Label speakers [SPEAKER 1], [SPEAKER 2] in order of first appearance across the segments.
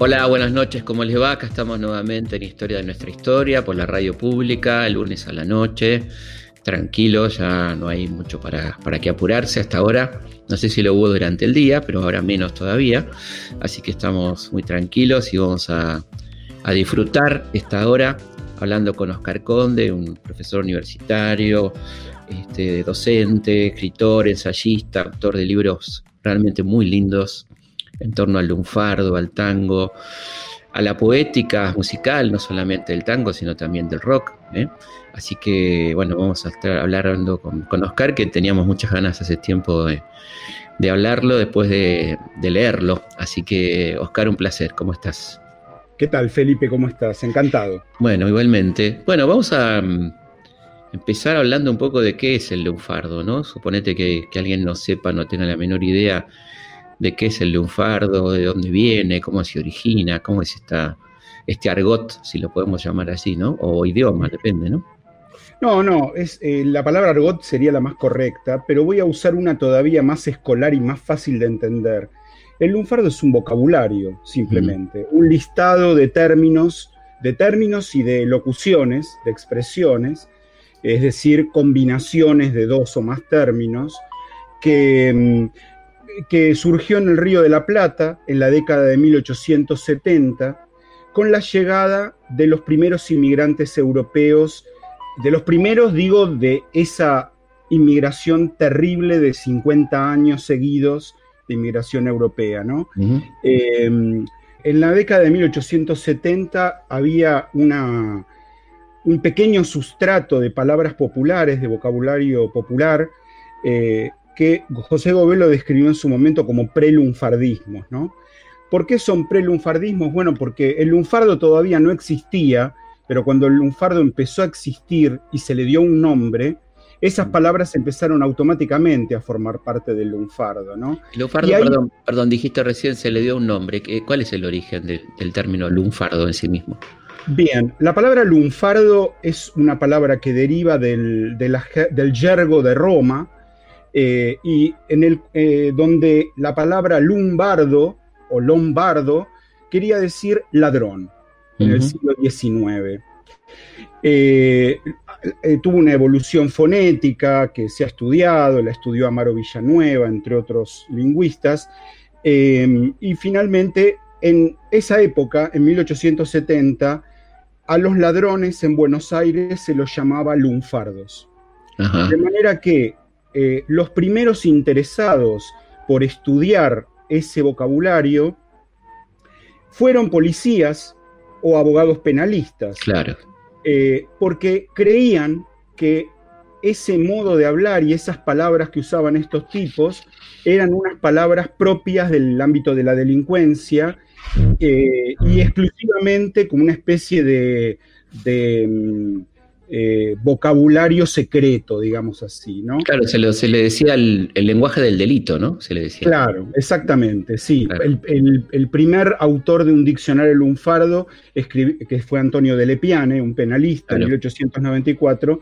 [SPEAKER 1] Hola, buenas noches, ¿cómo les va? Acá estamos nuevamente en Historia de nuestra historia por la radio pública, el lunes a la noche. Tranquilo, ya no hay mucho para, para que apurarse hasta ahora. No sé si lo hubo durante el día, pero ahora menos todavía. Así que estamos muy tranquilos y vamos a, a disfrutar esta hora hablando con Oscar Conde, un profesor universitario, este, docente, escritor, ensayista, autor de libros realmente muy lindos en torno al lunfardo, al tango, a la poética musical, no solamente del tango, sino también del rock. ¿eh? Así que, bueno, vamos a estar hablando con, Oscar, que teníamos muchas ganas hace tiempo de, hablarlo después de, de, leerlo. Así que, Oscar, un placer, ¿cómo estás?
[SPEAKER 2] ¿Qué tal, Felipe? ¿Cómo estás? Encantado.
[SPEAKER 1] Bueno, igualmente. Bueno, vamos a mm, empezar hablando un poco de qué es el lunfardo, ¿no? Suponete que, que alguien no sepa, no tenga la menor idea de qué es el lunfardo, de dónde viene, cómo se origina, cómo es esta, este argot, si lo podemos llamar así, ¿no? O idioma, depende, ¿no?
[SPEAKER 2] No, no, es, eh, la palabra argot sería la más correcta, pero voy a usar una todavía más escolar y más fácil de entender. El lunfardo es un vocabulario, simplemente, un listado de términos, de términos y de locuciones, de expresiones, es decir, combinaciones de dos o más términos, que mm, que surgió en el Río de la Plata en la década de 1870, con la llegada de los primeros inmigrantes europeos, de los primeros, digo, de esa inmigración terrible de 50 años seguidos de inmigración europea, ¿no? Em, en la década de 1870 había una, un pequeño sustrato de palabras populares, de vocabulario popular, eh, que José Gobelo describió en su momento como prelunfardismos, ¿no? ¿Por qué son prelunfardismos? Bueno, porque el lunfardo todavía no existía, pero cuando el lunfardo empezó a existir y se le dio un nombre, esas mm. palabras empezaron automáticamente a formar parte del lunfardo, ¿no?
[SPEAKER 1] Lunfardo, perdón, dijiste recién se le dio un nombre. ¿Cuál es el origen del término lunfardo en sí mismo?
[SPEAKER 2] Bien, la palabra lunfardo es una palabra que deriva del, del yergo de Roma, eh, y en el, eh, donde la palabra lumbardo o lombardo quería decir ladrón en el siglo XIX. Eh, tuvo una evolución fonética que se ha estudiado, la estudió Amaro Villanueva, entre otros lingüistas, y finalmente en esa época, en 1870, a los ladrones en Buenos Aires se los llamaba lunfardos. De manera que eh, los primeros interesados por estudiar ese vocabulario fueron policías o abogados penalistas.
[SPEAKER 1] Claro.
[SPEAKER 2] Eh, porque creían que ese modo de hablar y esas palabras que usaban estos tipos eran unas palabras propias del ámbito de la delincuencia eh, y exclusivamente como una especie de, mm, eh, vocabulario secreto, digamos así, ¿no?
[SPEAKER 1] Claro, se, le decía el, lenguaje del delito, ¿no? Se le decía.
[SPEAKER 2] Claro, exactamente, sí. El, primer autor de un diccionario lunfardo, que fue Antonio de Lepiane, un penalista, en 1894,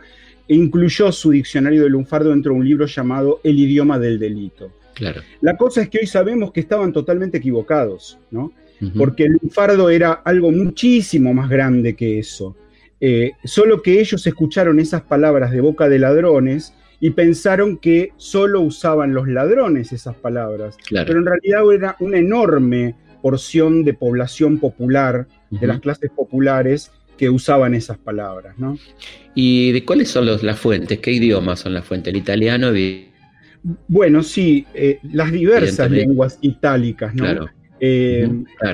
[SPEAKER 2] incluyó su diccionario de lunfardo dentro de un libro llamado El idioma del delito.
[SPEAKER 1] Claro.
[SPEAKER 2] La cosa es que hoy sabemos que estaban totalmente equivocados, ¿no? Porque el lunfardo era algo muchísimo más grande que eso. Eh, solo que ellos escucharon esas palabras de boca de ladrones y pensaron que solo usaban los ladrones esas palabras. Pero en realidad era una enorme porción de población popular, de las clases populares, que usaban esas palabras. ¿no?
[SPEAKER 1] ¿Y de cuáles son las fuentes? ¿Qué idiomas son las fuentes? ¿El italiano?
[SPEAKER 2] Bueno, sí, eh, las diversas lenguas itálicas, ¿no? Claro. Eh,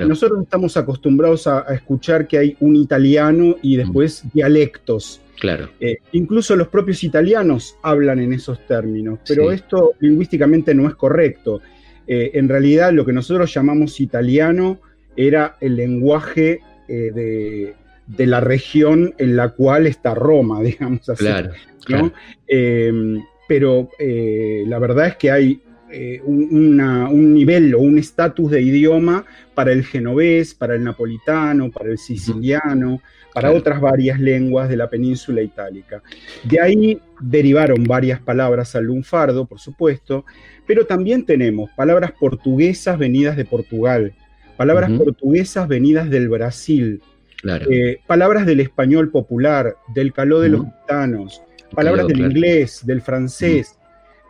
[SPEAKER 2] nosotros estamos acostumbrados a, escuchar que hay un italiano y después dialectos.
[SPEAKER 1] Claro.
[SPEAKER 2] Eh, incluso los propios italianos hablan en esos términos, pero esto lingüísticamente no es correcto. Eh, en realidad lo que nosotros llamamos italiano era el lenguaje de, la región en la cual está Roma, digamos así.
[SPEAKER 1] Claro,
[SPEAKER 2] pero la verdad es que hay eh, un, nivel o un estatus de idioma para el genovés, para el napolitano, para el siciliano, para otras varias lenguas de la península itálica. De ahí derivaron varias palabras al lunfardo, por supuesto, pero también tenemos palabras portuguesas venidas de Portugal, palabras portuguesas venidas del Brasil, eh, palabras del español popular, del caló de los gitanos, palabras del inglés, del francés.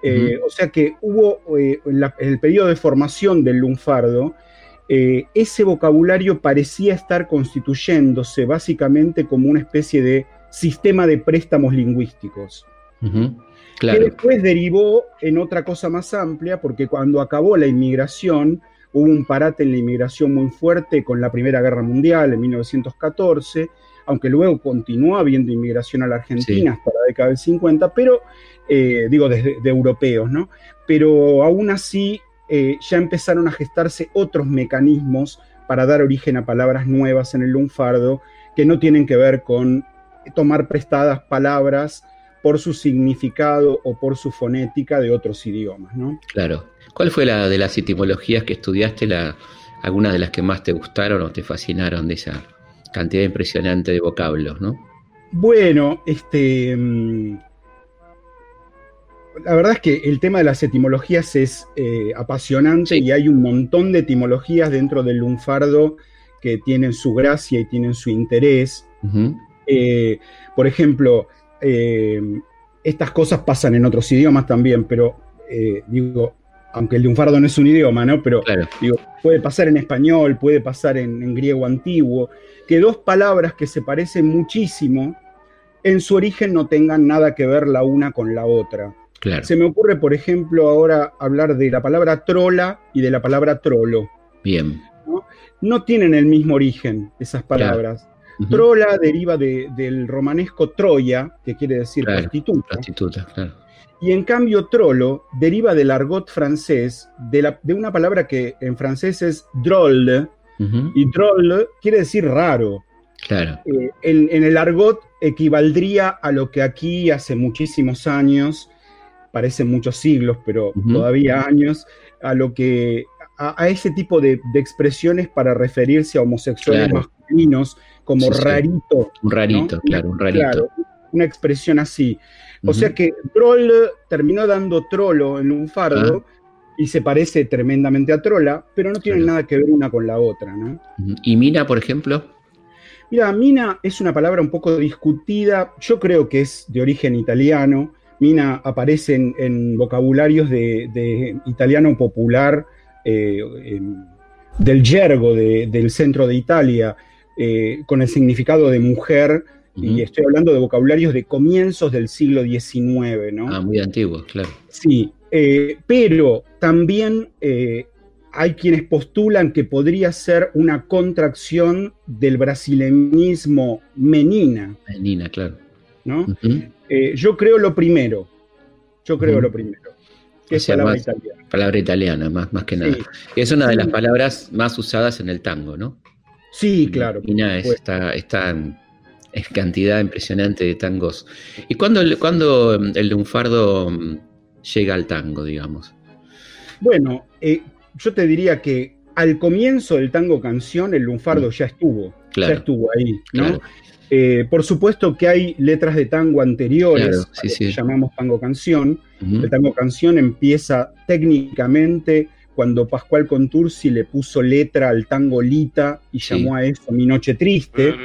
[SPEAKER 2] Eh, o sea que hubo eh, en, el periodo de formación del lunfardo, ese vocabulario parecía estar constituyéndose básicamente como una especie de sistema de préstamos lingüísticos. Que después derivó en otra cosa más amplia, porque cuando acabó la inmigración, Hubo un parate en la inmigración muy fuerte con la Primera Guerra Mundial en 1914, aunque luego continuó habiendo inmigración a la Argentina hasta la década del 50, pero, eh, digo, desde de europeos, ¿no? Pero aún así eh, ya empezaron a gestarse otros mecanismos para dar origen a palabras nuevas en el lunfardo que no tienen que ver con tomar prestadas palabras por su significado o por su fonética de otros idiomas, ¿no?
[SPEAKER 1] Claro. ¿Cuál fue la de las etimologías que estudiaste, la, alguna de las que más te gustaron o te fascinaron de esa cantidad impresionante de vocablos, no?
[SPEAKER 2] Bueno, este. La verdad es que el tema de las etimologías es eh, apasionante y hay un montón de etimologías dentro del lunfardo que tienen su gracia y tienen su interés. Eh, por ejemplo, eh, estas cosas pasan en otros idiomas también, pero digo, aunque el lunfardo no es un idioma, ¿no? Pero puede pasar en español, puede pasar en, griego antiguo, que dos palabras que se parecen muchísimo, en su origen no tengan nada que ver la una con la otra. Se me ocurre, por ejemplo, ahora hablar de la palabra trola y de la palabra trolo.
[SPEAKER 1] Bien.
[SPEAKER 2] No, tienen el mismo origen esas palabras. Trola deriva del romanesco Troya, que quiere decir prostituta.
[SPEAKER 1] Prostituta, claro.
[SPEAKER 2] Y en cambio, trolo deriva del argot francés, de, la, de una palabra que en francés es drôle, y drôle quiere decir raro.
[SPEAKER 1] Claro.
[SPEAKER 2] Eh, en, el argot equivaldría a lo que aquí hace muchísimos años, parecen muchos siglos, pero todavía años, a lo que a, ese tipo de, expresiones para referirse a homosexuales masculinos como rarito.
[SPEAKER 1] Un rarito, claro, un rarito. Claro,
[SPEAKER 2] una expresión así. O sea que Troll terminó dando trolo en un fardo y se parece tremendamente a Trola, pero no tienen nada que ver una con la otra, ¿no?
[SPEAKER 1] ¿Y Mina, por ejemplo?
[SPEAKER 2] Mira, Mina es una palabra un poco discutida, yo creo que es de origen italiano. Mina aparece en, vocabularios de, italiano popular, eh, del yergo del centro de Italia, eh, con el significado de mujer y estoy hablando de vocabularios de comienzos del siglo XIX, ¿no?
[SPEAKER 1] Ah, muy antiguos, claro.
[SPEAKER 2] Sí, eh, pero también hay quienes postulan que podría ser una contracción del brasileñismo menina.
[SPEAKER 1] Menina, claro.
[SPEAKER 2] ¿no? Eh, yo creo lo primero. Yo creo lo primero.
[SPEAKER 1] Que es palabra italiana. Palabra italiana, más, más que nada. Es una de las palabras más usadas en el tango, ¿no?
[SPEAKER 2] Sí, claro.
[SPEAKER 1] Está, está es cantidad impresionante de tangos. ¿Y cuándo, cuando el lunfardo mm, llega al tango, digamos?
[SPEAKER 2] Bueno, eh, yo te diría que al comienzo del tango canción, el lunfardo mm. ya estuvo, ya estuvo ahí, ¿no? Eh, por supuesto que hay letras de tango anteriores, que llamamos tango canción. El tango canción empieza técnicamente cuando Pascual Contursi le puso letra al tango Lita y llamó a eso Mi Noche Triste.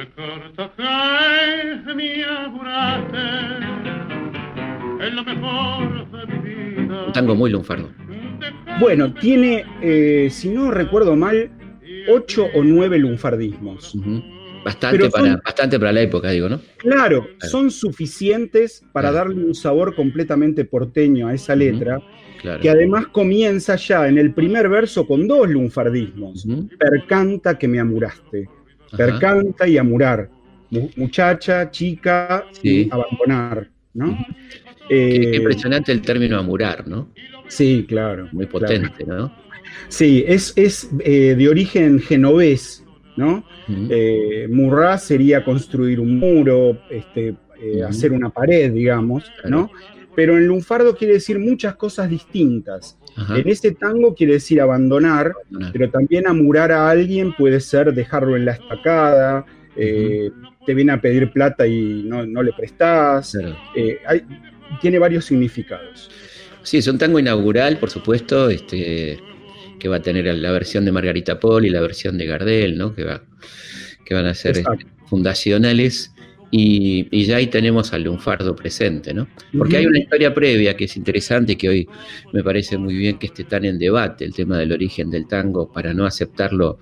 [SPEAKER 1] Un tango muy lunfardo.
[SPEAKER 2] Bueno, tiene, eh, si no recuerdo mal, ocho o nueve lunfardismos.
[SPEAKER 1] Bastante, para, bastante para la época, digo, ¿no?
[SPEAKER 2] Claro, son suficientes para darle un sabor completamente porteño a esa letra que además comienza ya en el primer verso con dos lunfardismos. Percanta que me amuraste. Percanta y amurar. Muchacha, chica, abandonar. ¿no?
[SPEAKER 1] Qué, eh, impresionante el término amurar, ¿no?
[SPEAKER 2] Sí, claro.
[SPEAKER 1] Muy potente, ¿no?
[SPEAKER 2] Sí, es, es eh, de origen genovés, ¿no? Eh, murrá sería construir un muro, este, hacer una pared, digamos, ¿no? pero en lunfardo quiere decir muchas cosas distintas. En ese tango quiere decir abandonar, pero también amurar a alguien puede ser dejarlo en la estacada, eh, te viene a pedir plata y no, le prestás. Eh, tiene varios significados.
[SPEAKER 1] Sí, es un tango inaugural, por supuesto, este, que va a tener la versión de Margarita Paul y la versión de Gardel, ¿no? que, va, que van a ser este, fundacionales. Y, ya ahí tenemos al lunfardo presente, ¿no? Porque hay una historia previa que es interesante, que hoy me parece muy bien que esté tan en debate, el tema del origen del tango, para no aceptarlo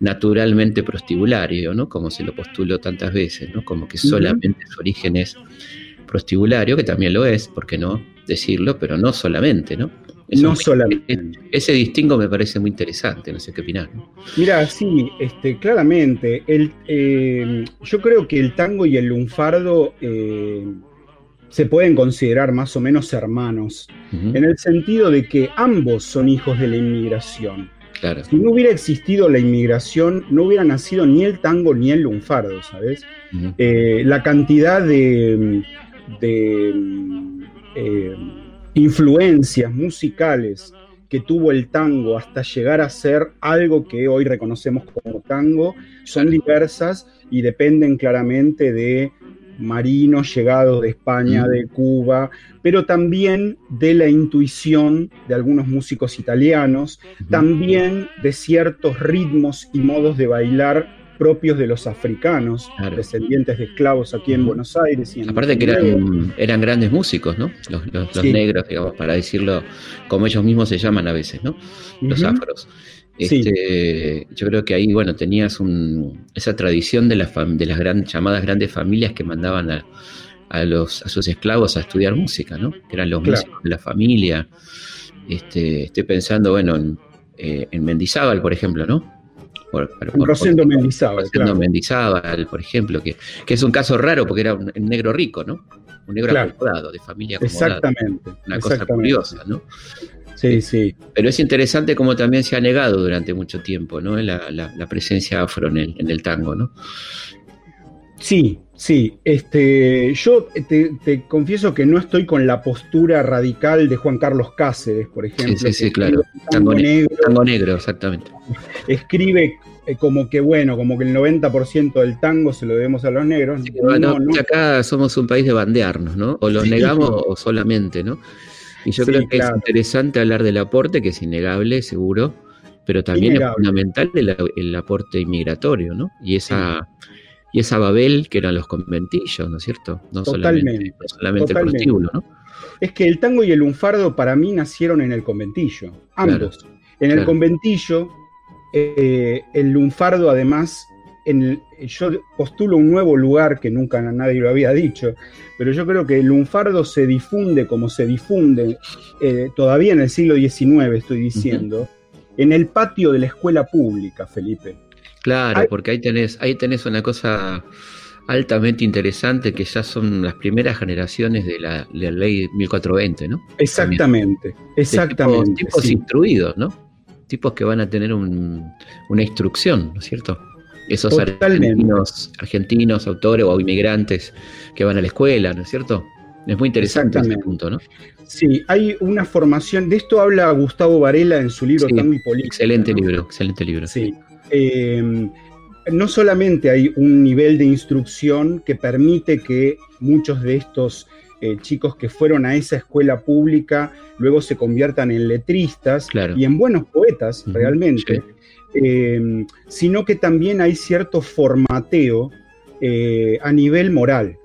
[SPEAKER 1] naturalmente prostibulario, ¿no? Como se lo postuló tantas veces, ¿no? Como que solamente su origen es prostibulario, que también lo es, ¿por qué no decirlo? Pero no solamente, ¿no?
[SPEAKER 2] No solamente.
[SPEAKER 1] Ese distingo me parece muy interesante, no sé qué opinar.
[SPEAKER 2] Mira, sí, este, claramente. El, eh, yo creo que el tango y el lunfardo eh, se pueden considerar más o menos hermanos, en el sentido de que ambos son hijos de la inmigración.
[SPEAKER 1] Claro.
[SPEAKER 2] Si no hubiera existido la inmigración, no hubiera nacido ni el tango ni el lunfardo, ¿sabes? Eh, la cantidad de, de influencias musicales que tuvo el tango hasta llegar a ser algo que hoy reconocemos como tango son diversas y dependen claramente de marinos llegados de España, de Cuba, pero también de la intuición de algunos músicos italianos, también de ciertos ritmos y modos de bailar propios de los africanos, descendientes de esclavos aquí en Buenos Aires. Y
[SPEAKER 1] Aparte que eran, eran, grandes músicos, ¿no? Los, negros, digamos, para decirlo como ellos mismos se llaman a veces, ¿no? Los afros. Este, Yo creo que ahí, bueno, tenías esa tradición de, las de las llamadas grandes familias que mandaban a, los, a sus esclavos a estudiar música, ¿no? Que eran los músicos de la familia. Este, estoy pensando, bueno, en, eh, en Mendizábal, por ejemplo, ¿no?
[SPEAKER 2] Por, Rosendo Mendizábal.
[SPEAKER 1] Mendizábal, por ejemplo, que, es un caso raro porque era un, negro rico, ¿no? Un negro acomodado, de familia acomodada.
[SPEAKER 2] Exactamente.
[SPEAKER 1] Una cosa curiosa, ¿no?
[SPEAKER 2] Sí, sí.
[SPEAKER 1] Pero es interesante como también se ha negado durante mucho tiempo, ¿no? La, la, presencia afro en el, en el tango, ¿no?
[SPEAKER 2] Sí, sí. Este, yo te, confieso que no estoy con la postura radical de Juan Carlos Cáceres, por ejemplo.
[SPEAKER 1] Sí, sí, claro. Tango, negro, tango negro, exactamente.
[SPEAKER 2] Escribe eh, como que, bueno, como que el 90% del tango se lo debemos a los negros.
[SPEAKER 1] no, Acá somos un país de bandearnos, ¿no? O los negamos o solamente, ¿no? Y yo creo que es interesante hablar del aporte, que es innegable, seguro, pero también es fundamental el, aporte inmigratorio, ¿no? Y esa y esa Babel que eran los conventillos, ¿no es cierto? No
[SPEAKER 2] totalmente,
[SPEAKER 1] solamente, el prostíbulo, ¿no?
[SPEAKER 2] Es que el tango y el lunfardo para mí nacieron en el conventillo, ambos. en el conventillo, eh, el lunfardo además, en yo postulo un nuevo lugar que nunca nadie lo había dicho, pero yo creo que el lunfardo se difunde como se difunde eh, todavía en el siglo XIX, estoy diciendo, en el patio de la escuela pública, Felipe.
[SPEAKER 1] Claro, porque ahí tenés, ahí tenés una cosa altamente interesante que ya son las primeras generaciones de la, ley 1420, ¿no?
[SPEAKER 2] Exactamente, exactamente.
[SPEAKER 1] Tipos, instruidos, ¿no? Tipos que van a tener una instrucción, ¿no es cierto? Esos argentinos, argentinos, autores o inmigrantes que van a la escuela, ¿no es cierto? Es muy interesante ese punto, ¿no?
[SPEAKER 2] Sí, hay una formación, de esto habla Gustavo Varela en su libro Tango y Política.
[SPEAKER 1] Excelente libro, excelente libro.
[SPEAKER 2] Sí. Em, no solamente hay un nivel de instrucción que permite que muchos de estos eh, chicos que fueron a esa escuela pública luego se conviertan en letristas y en buenos poetas realmente, em, sino que también hay cierto formateo eh, a nivel moral.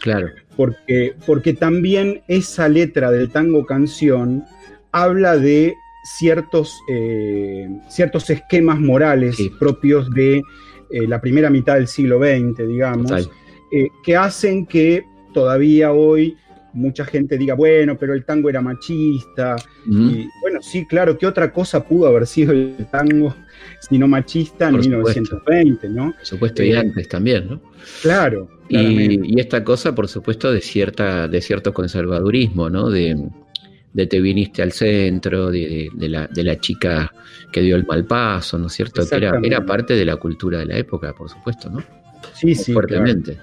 [SPEAKER 1] Claro.
[SPEAKER 2] Porque, porque también esa letra del tango canción habla de ciertos, eh, ciertos esquemas morales propios de eh, la primera mitad del siglo XX, digamos, eh, que hacen que todavía hoy mucha gente diga, bueno, pero el tango era machista. Y bueno, sí, claro, ¿qué otra cosa pudo haber sido el tango sino machista en 1920, ¿no?
[SPEAKER 1] Por supuesto, y antes también, ¿no?
[SPEAKER 2] Claro.
[SPEAKER 1] Y, y, esta cosa, por supuesto, de, cierta, de cierto conservadurismo, ¿no? De, de Te viniste al centro, de, la, chica que dio el mal paso, ¿no es cierto? Que era, parte de la cultura de la época, por supuesto, ¿no?
[SPEAKER 2] Sí, sí.
[SPEAKER 1] Fuertemente.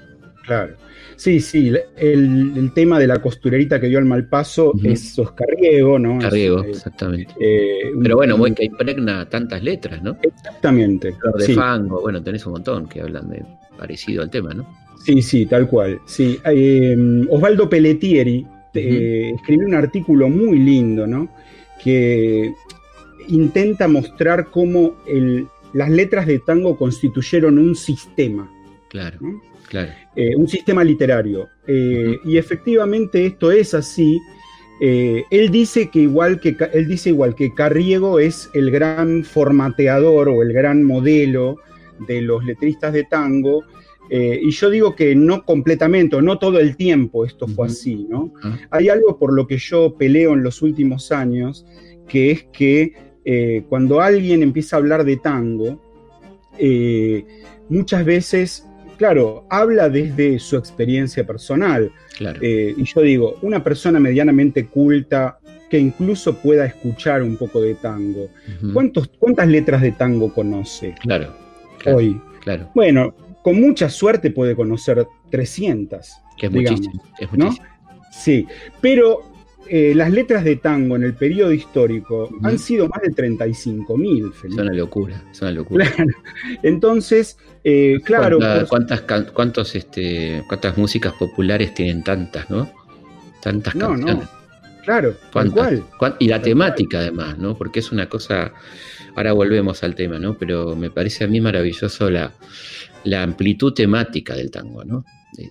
[SPEAKER 2] Claro. Sí, sí, el, tema de la costurerita que dio al mal paso es Carriego, ¿no?
[SPEAKER 1] Carriego, eh, exactamente. Eh, Pero bueno, muy que impregna tantas letras, ¿no?
[SPEAKER 2] Exactamente.
[SPEAKER 1] de fango, bueno, tenés un montón que hablan de parecido al tema, ¿no?
[SPEAKER 2] Sí, sí, tal cual. Sí. Eh, Osvaldo Pelletieri escribió un artículo muy lindo, ¿no? Que intenta mostrar cómo las letras de tango constituyeron un sistema.
[SPEAKER 1] Claro. Claro.
[SPEAKER 2] Eh, un sistema literario. Eh, y efectivamente esto es así. Eh, él, dice que igual que, él dice igual que Carriego es el gran formateador o el gran modelo de los letristas de tango. Y yo digo que no completamente, no todo el tiempo esto fue así, ¿no? Hay algo por lo que yo peleo en los últimos años, que es que cuando alguien empieza a hablar de tango, muchas veces claro, habla desde su experiencia personal. Eh, y yo digo, una persona medianamente culta que incluso pueda escuchar un poco de tango, ¿cuántas letras de tango conoce?
[SPEAKER 1] Claro.
[SPEAKER 2] hoy.
[SPEAKER 1] Claro.
[SPEAKER 2] Bueno, con mucha suerte puede conocer 300.
[SPEAKER 1] Que es muchísimo.
[SPEAKER 2] Sí, pero eh, las letras de tango en el periodo histórico han sido más de 35 mil.
[SPEAKER 1] Es una locura, es una locura.
[SPEAKER 2] Entonces, eh, claro.
[SPEAKER 1] ¿Cuántas, cuántos, este, ¿Cuántas músicas populares tienen tantas, no? Tantas canciones. No.
[SPEAKER 2] Claro, cuál.
[SPEAKER 1] Y la temática además, ¿no? Porque es una cosa, ahora volvemos al tema, ¿no? Pero me parece a mí maravilloso la, la amplitud temática del tango, ¿no?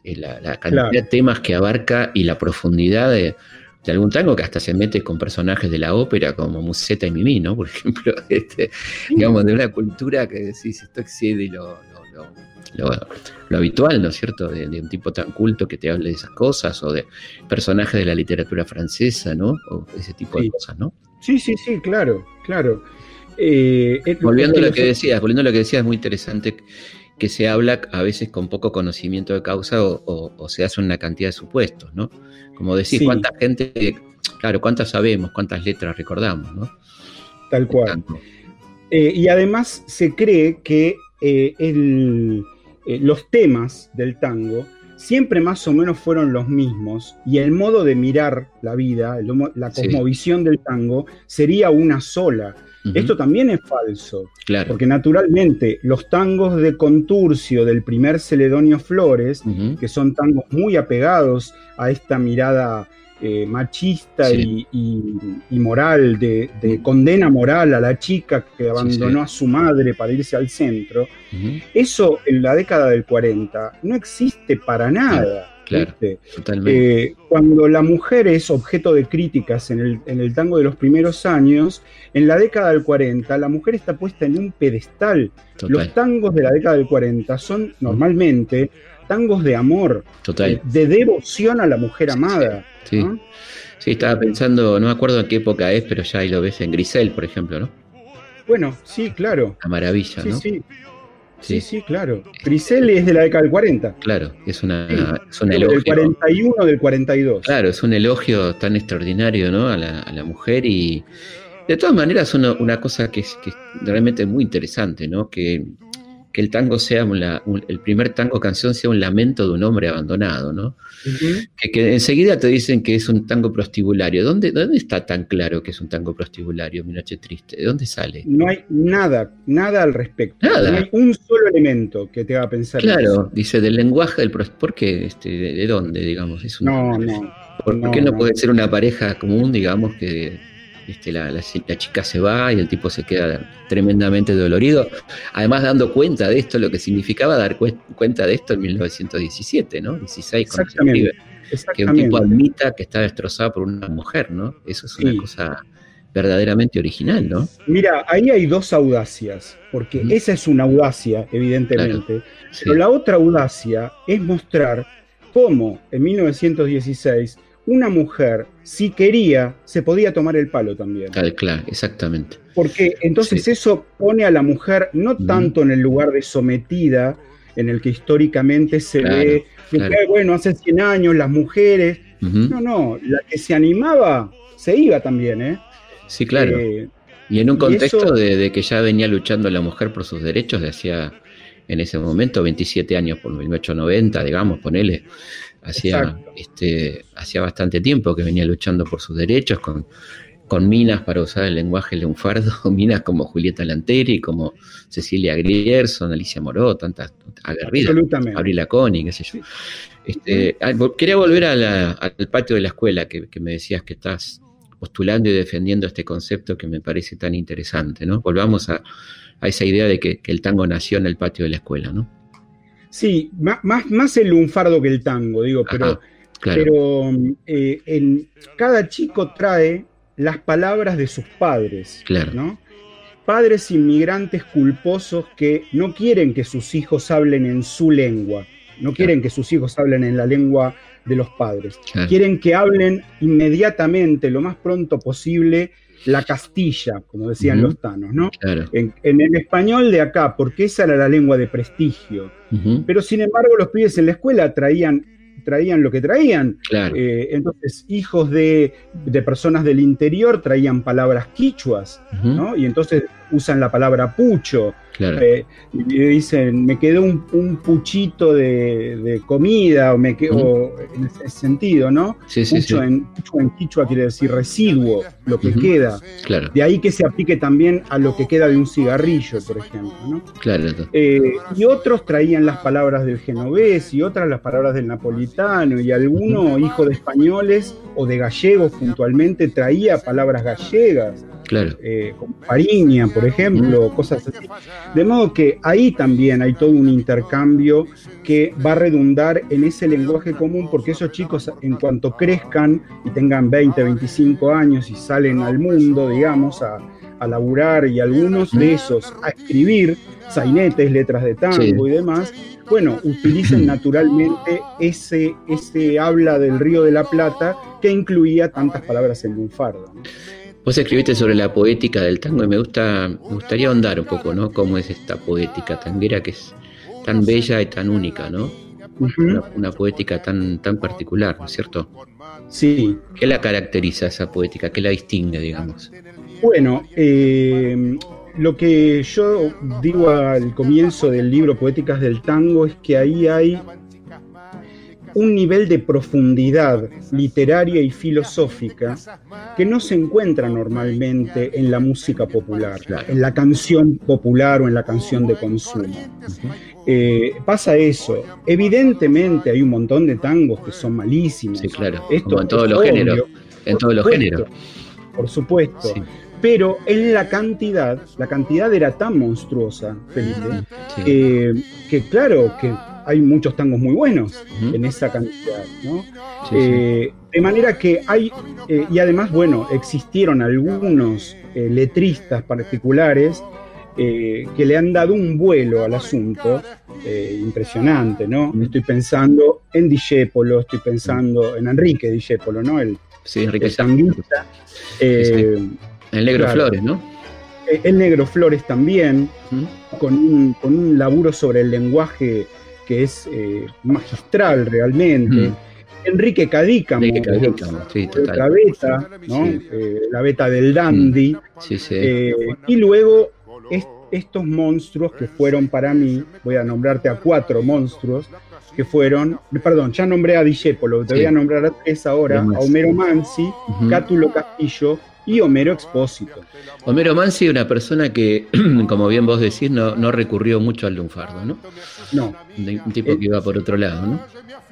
[SPEAKER 1] Eh, la, cantidad de temas que abarca y la profundidad de, de algún tango que hasta se mete con personajes de la ópera como Musetta y Mimi, ¿no? Por ejemplo, este, digamos, de una cultura que decís, esto excede lo, lo, habitual, ¿no es cierto? De, un tipo tan culto que te hable de esas cosas, o de personajes de la literatura francesa, ¿no? O ese tipo de cosas, ¿no?
[SPEAKER 2] Sí, sí, sí, claro, claro. Eh,
[SPEAKER 1] eh, volviendo a lo que decías, volviendo a lo que decías, es muy interesante que se habla a veces con poco conocimiento de causa o se hace una cantidad de supuestos, ¿no? Como decir, cuánta gente, claro, cuántas sabemos, cuántas letras recordamos, ¿no?
[SPEAKER 2] Tal cual. Eh, y además se cree que eh, eh, los temas del tango siempre más o menos fueron los mismos y el modo de mirar la vida, la cosmovisión del tango sería una sola. Esto también es falso,
[SPEAKER 1] claro.
[SPEAKER 2] porque naturalmente los tangos de Conturcio del primer Celedonio Flores, que son tangos muy apegados a esta mirada eh, machista y, moral, de, condena moral a la chica que abandonó a su madre para irse al centro, eso en la década del 40 no existe para nada.
[SPEAKER 1] Claro, totalmente.
[SPEAKER 2] Eh, cuando la mujer es objeto de críticas en el, en el, tango de los primeros años, en la década del 40 la mujer está puesta en un pedestal. Los tangos de la década del 40 son normalmente tangos de amor,
[SPEAKER 1] Total.
[SPEAKER 2] De, devoción a la mujer amada.
[SPEAKER 1] Sí, sí. estaba pensando, no me acuerdo en qué época es, pero ya ahí lo ves en Grisel, por ejemplo, ¿no?
[SPEAKER 2] Bueno, sí, claro.
[SPEAKER 1] La maravilla, ¿no?
[SPEAKER 2] Sí. Sí, sí, claro. Grisel es de la década del 40.
[SPEAKER 1] Claro, es, una, es un elogio.
[SPEAKER 2] Del 41, del 42.
[SPEAKER 1] Claro, es un elogio tan extraordinario ¿no? a, la, a la mujer y de todas maneras una, una cosa que es, que es realmente muy interesante, ¿no? Que que el tango sea el primer tango canción sea un lamento de un hombre abandonado, ¿no? que, enseguida te dicen que es un tango prostibulario. ¿Dónde, ¿Dónde está tan claro que es un tango prostibulario, Mi Noche Triste? ¿De dónde sale?
[SPEAKER 2] No hay nada, nada al respecto.
[SPEAKER 1] Nada.
[SPEAKER 2] No hay un solo elemento que te haga pensar.
[SPEAKER 1] Claro, dice del lenguaje del ¿Por qué? Este, de, dónde, digamos? Es
[SPEAKER 2] no, no.
[SPEAKER 1] ¿Por, qué no, puede ser una pareja común, digamos, que este, la, chica se va y el tipo se queda tremendamente dolorido. Además, dando cuenta de esto, lo que significaba dar cuenta de esto en 1917, ¿no? 16,
[SPEAKER 2] Exactamente.
[SPEAKER 1] Que un tipo admita que está destrozado por una mujer, ¿no? Eso es una cosa verdaderamente original, ¿no?
[SPEAKER 2] Mira, ahí hay dos audacias, porque esa es una audacia, evidentemente, pero la otra audacia es mostrar cómo en 1916 una mujer, si quería, se podía tomar el palo también.
[SPEAKER 1] claro, exactamente.
[SPEAKER 2] Porque entonces eso pone a la mujer no tanto en el lugar de sometida, en el que históricamente se ve, que, bueno, hace 100 años las mujeres, no, no, la que se animaba se iba también, ¿eh?
[SPEAKER 1] Sí, claro. Eh, y en un contexto de, que ya venía luchando la mujer por sus derechos de hacía en ese momento, 27 años por 1890, digamos, ponele. Hacía, este, hacía bastante tiempo que venía luchando por sus derechos con, con minas para usar el lenguaje lunfardo, minas como Julieta Lanteri, como Cecilia Grierson, Alicia Moró, tantas aguerridas, Abril Coni, qué sé yo. Este, ah, quería volver al patio de la escuela que, me decías que estás postulando y defendiendo este concepto que me parece tan interesante, ¿no? Volvamos a, esa idea de que, el tango nació en el patio de la escuela, ¿no?
[SPEAKER 2] Sí, más, más el lunfardo que el tango, digo, pero, pero eh, en, cada chico trae las palabras de sus padres, claro. ¿no? Padres inmigrantes culposos que no quieren que sus hijos hablen en su lengua, no quieren que sus hijos hablen en la lengua de los padres. Quieren que hablen inmediatamente, lo más pronto posible, la Castilla, como decían los tanos, ¿no? En, el español de acá, porque esa era la lengua de prestigio. Pero sin embargo, los pibes en la escuela traían traían lo que traían. Eh, entonces, hijos de, personas del interior traían palabras quichuas, ¿no? Y entonces usan la palabra pucho. Eh, y dicen, me quedó un, puchito de, comida, o me quedó, en ese sentido, ¿no? pucho, En, quichua quiere decir residuo, lo que queda. De ahí que se aplique también a lo que queda de un cigarrillo, por ejemplo, ¿no? Eh, y otros traían las palabras del genovés y otras las palabras del napolitano, y alguno, hijo de españoles o de gallegos puntualmente, traía palabras gallegas.
[SPEAKER 1] Claro.
[SPEAKER 2] Eh, como Pariña, por ejemplo, cosas así. De modo que ahí también hay todo un intercambio que va a redundar en ese lenguaje común, porque esos chicos, en cuanto crezcan y tengan 20, 25 años y salen al mundo, digamos, a, a laburar y algunos de esos a escribir sainetes, letras de tango y demás, bueno, utilicen naturalmente ese, ese habla del Río de la Plata que incluía tantas palabras en lunfardo.
[SPEAKER 1] Vos escribiste sobre la poética del tango y me gusta, me gustaría ahondar un poco, ¿no? Cómo es esta poética tanguera que es tan bella y tan única, ¿no? una, poética tan, tan particular, ¿no es cierto?
[SPEAKER 2] Sí.
[SPEAKER 1] ¿Qué la caracteriza esa poética? ¿Qué la distingue, digamos?
[SPEAKER 2] Bueno, eh, lo que yo digo al comienzo del libro Poéticas del Tango es que ahí hay un nivel de profundidad literaria y filosófica que no se encuentra normalmente en la música popular, en la canción popular o en la canción de consumo. Eh, pasa eso. Evidentemente hay un montón de tangos que son malísimos.
[SPEAKER 1] Sí, claro. Esto en todos los géneros. En todos los géneros.
[SPEAKER 2] Por supuesto. Pero en la cantidad, la cantidad era tan monstruosa, Felipe, eh, que claro, que hay muchos tangos muy buenos en esa cantidad, ¿no? Eh, de manera que hay, eh, y además, bueno, existieron algunos eh, letristas particulares que le han dado un vuelo al asunto impresionante, ¿no? Estoy pensando en Dijépolo, estoy pensando en Enrique Dijépolo, ¿no? El,
[SPEAKER 1] sí, Enrique el Negro Flores, ¿no?
[SPEAKER 2] El Negro Flores también, con, un, con un laburo sobre el lenguaje que es eh, magistral realmente. Mm. Enrique Cadícamo, la beta, ¿no? Eh, la beta del dandy. Mm. Eh, y luego estos monstruos que fueron para mí, voy a nombrarte a cuatro monstruos, que fueron, perdón, ya nombré a Dijépolo, te voy a nombrar a tres ahora, a Homero Mansi, Cátulo Castillo y Homero Expósito.
[SPEAKER 1] Homero Mansi, una persona que, como bien vos decís, no, no recurrió mucho al lunfardo, ¿no?
[SPEAKER 2] No.
[SPEAKER 1] Un tipo que iba por otro lado, ¿no?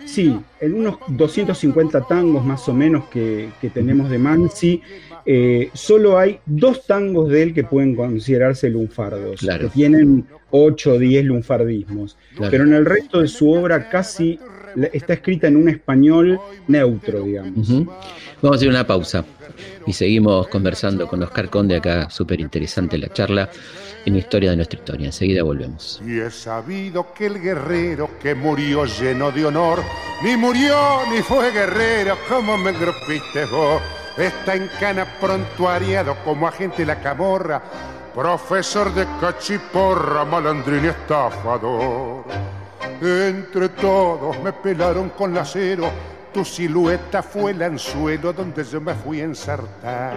[SPEAKER 2] Sí, en unos 250 tangos más o menos que, tenemos de Mansi, eh, solo hay dos tangos de él que pueden considerarse lunfardos, que tienen 8 o 10 lunfardismos. Pero en el resto de su obra casi está escrita en un español neutro, digamos.
[SPEAKER 1] Vamos a hacer una pausa y seguimos conversando con Oscar Conde acá, súper interesante la charla en Historia de nuestra historia. Enseguida volvemos.
[SPEAKER 3] Y he sabido que el guerrero que murió lleno de honor, ni murió ni fue guerrero como me engrupiste vos, está en cana prontuariado como agente de la camorra, profesor de cachiporra, malandrín y estafador. Entre todos me pelaron con acero tu silueta fue el anzuelo donde yo me fui a ensartar.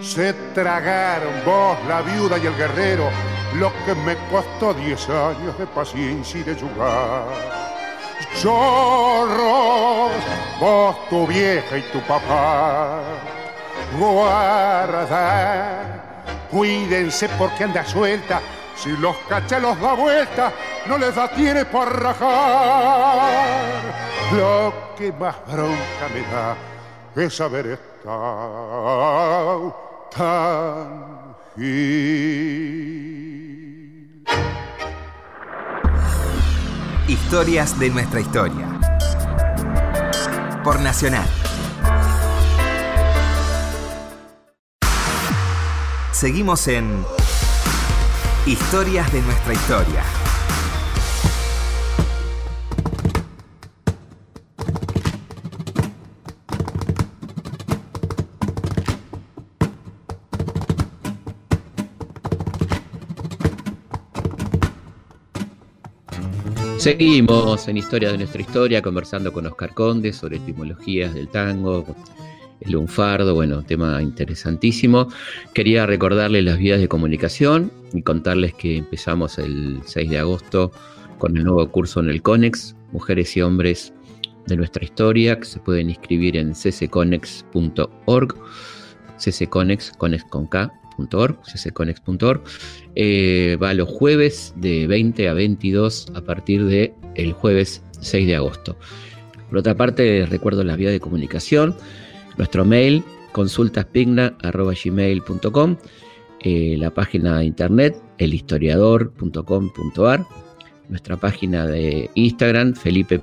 [SPEAKER 3] Se tragaron vos, la viuda y el guerrero, lo que me costó diez años de paciencia y de jugar. Chorros, vos, tu vieja y tu papá, guarda, cuídense porque anda suelta, si los cachelos da vuelta, no les da tiene para rajar. Lo que más bronca me da es haber estado tan.
[SPEAKER 4] Historias de nuestra historia. Por Nacional. Seguimos en Historias de nuestra historia.
[SPEAKER 1] Seguimos en Historia de nuestra historia conversando con Oscar Conde sobre etimologías del tango, el lunfardo, bueno, tema interesantísimo. Quería recordarles las vías de comunicación y contarles que empezamos el 6 de agosto con el nuevo curso en el CONEX, Mujeres y Hombres de nuestra historia, que se pueden inscribir en ccconex.org, ccconex, conex con K, ccconex.org. Eh, va los jueves de 20 a 22 a partir el jueves 6 de agosto. Por otra parte, recuerdo la vía de comunicación, nuestro mail consultaspigna.gmail.com, eh, la página de internet elhistoriador.com.ar, nuestra página de Instagram felipe.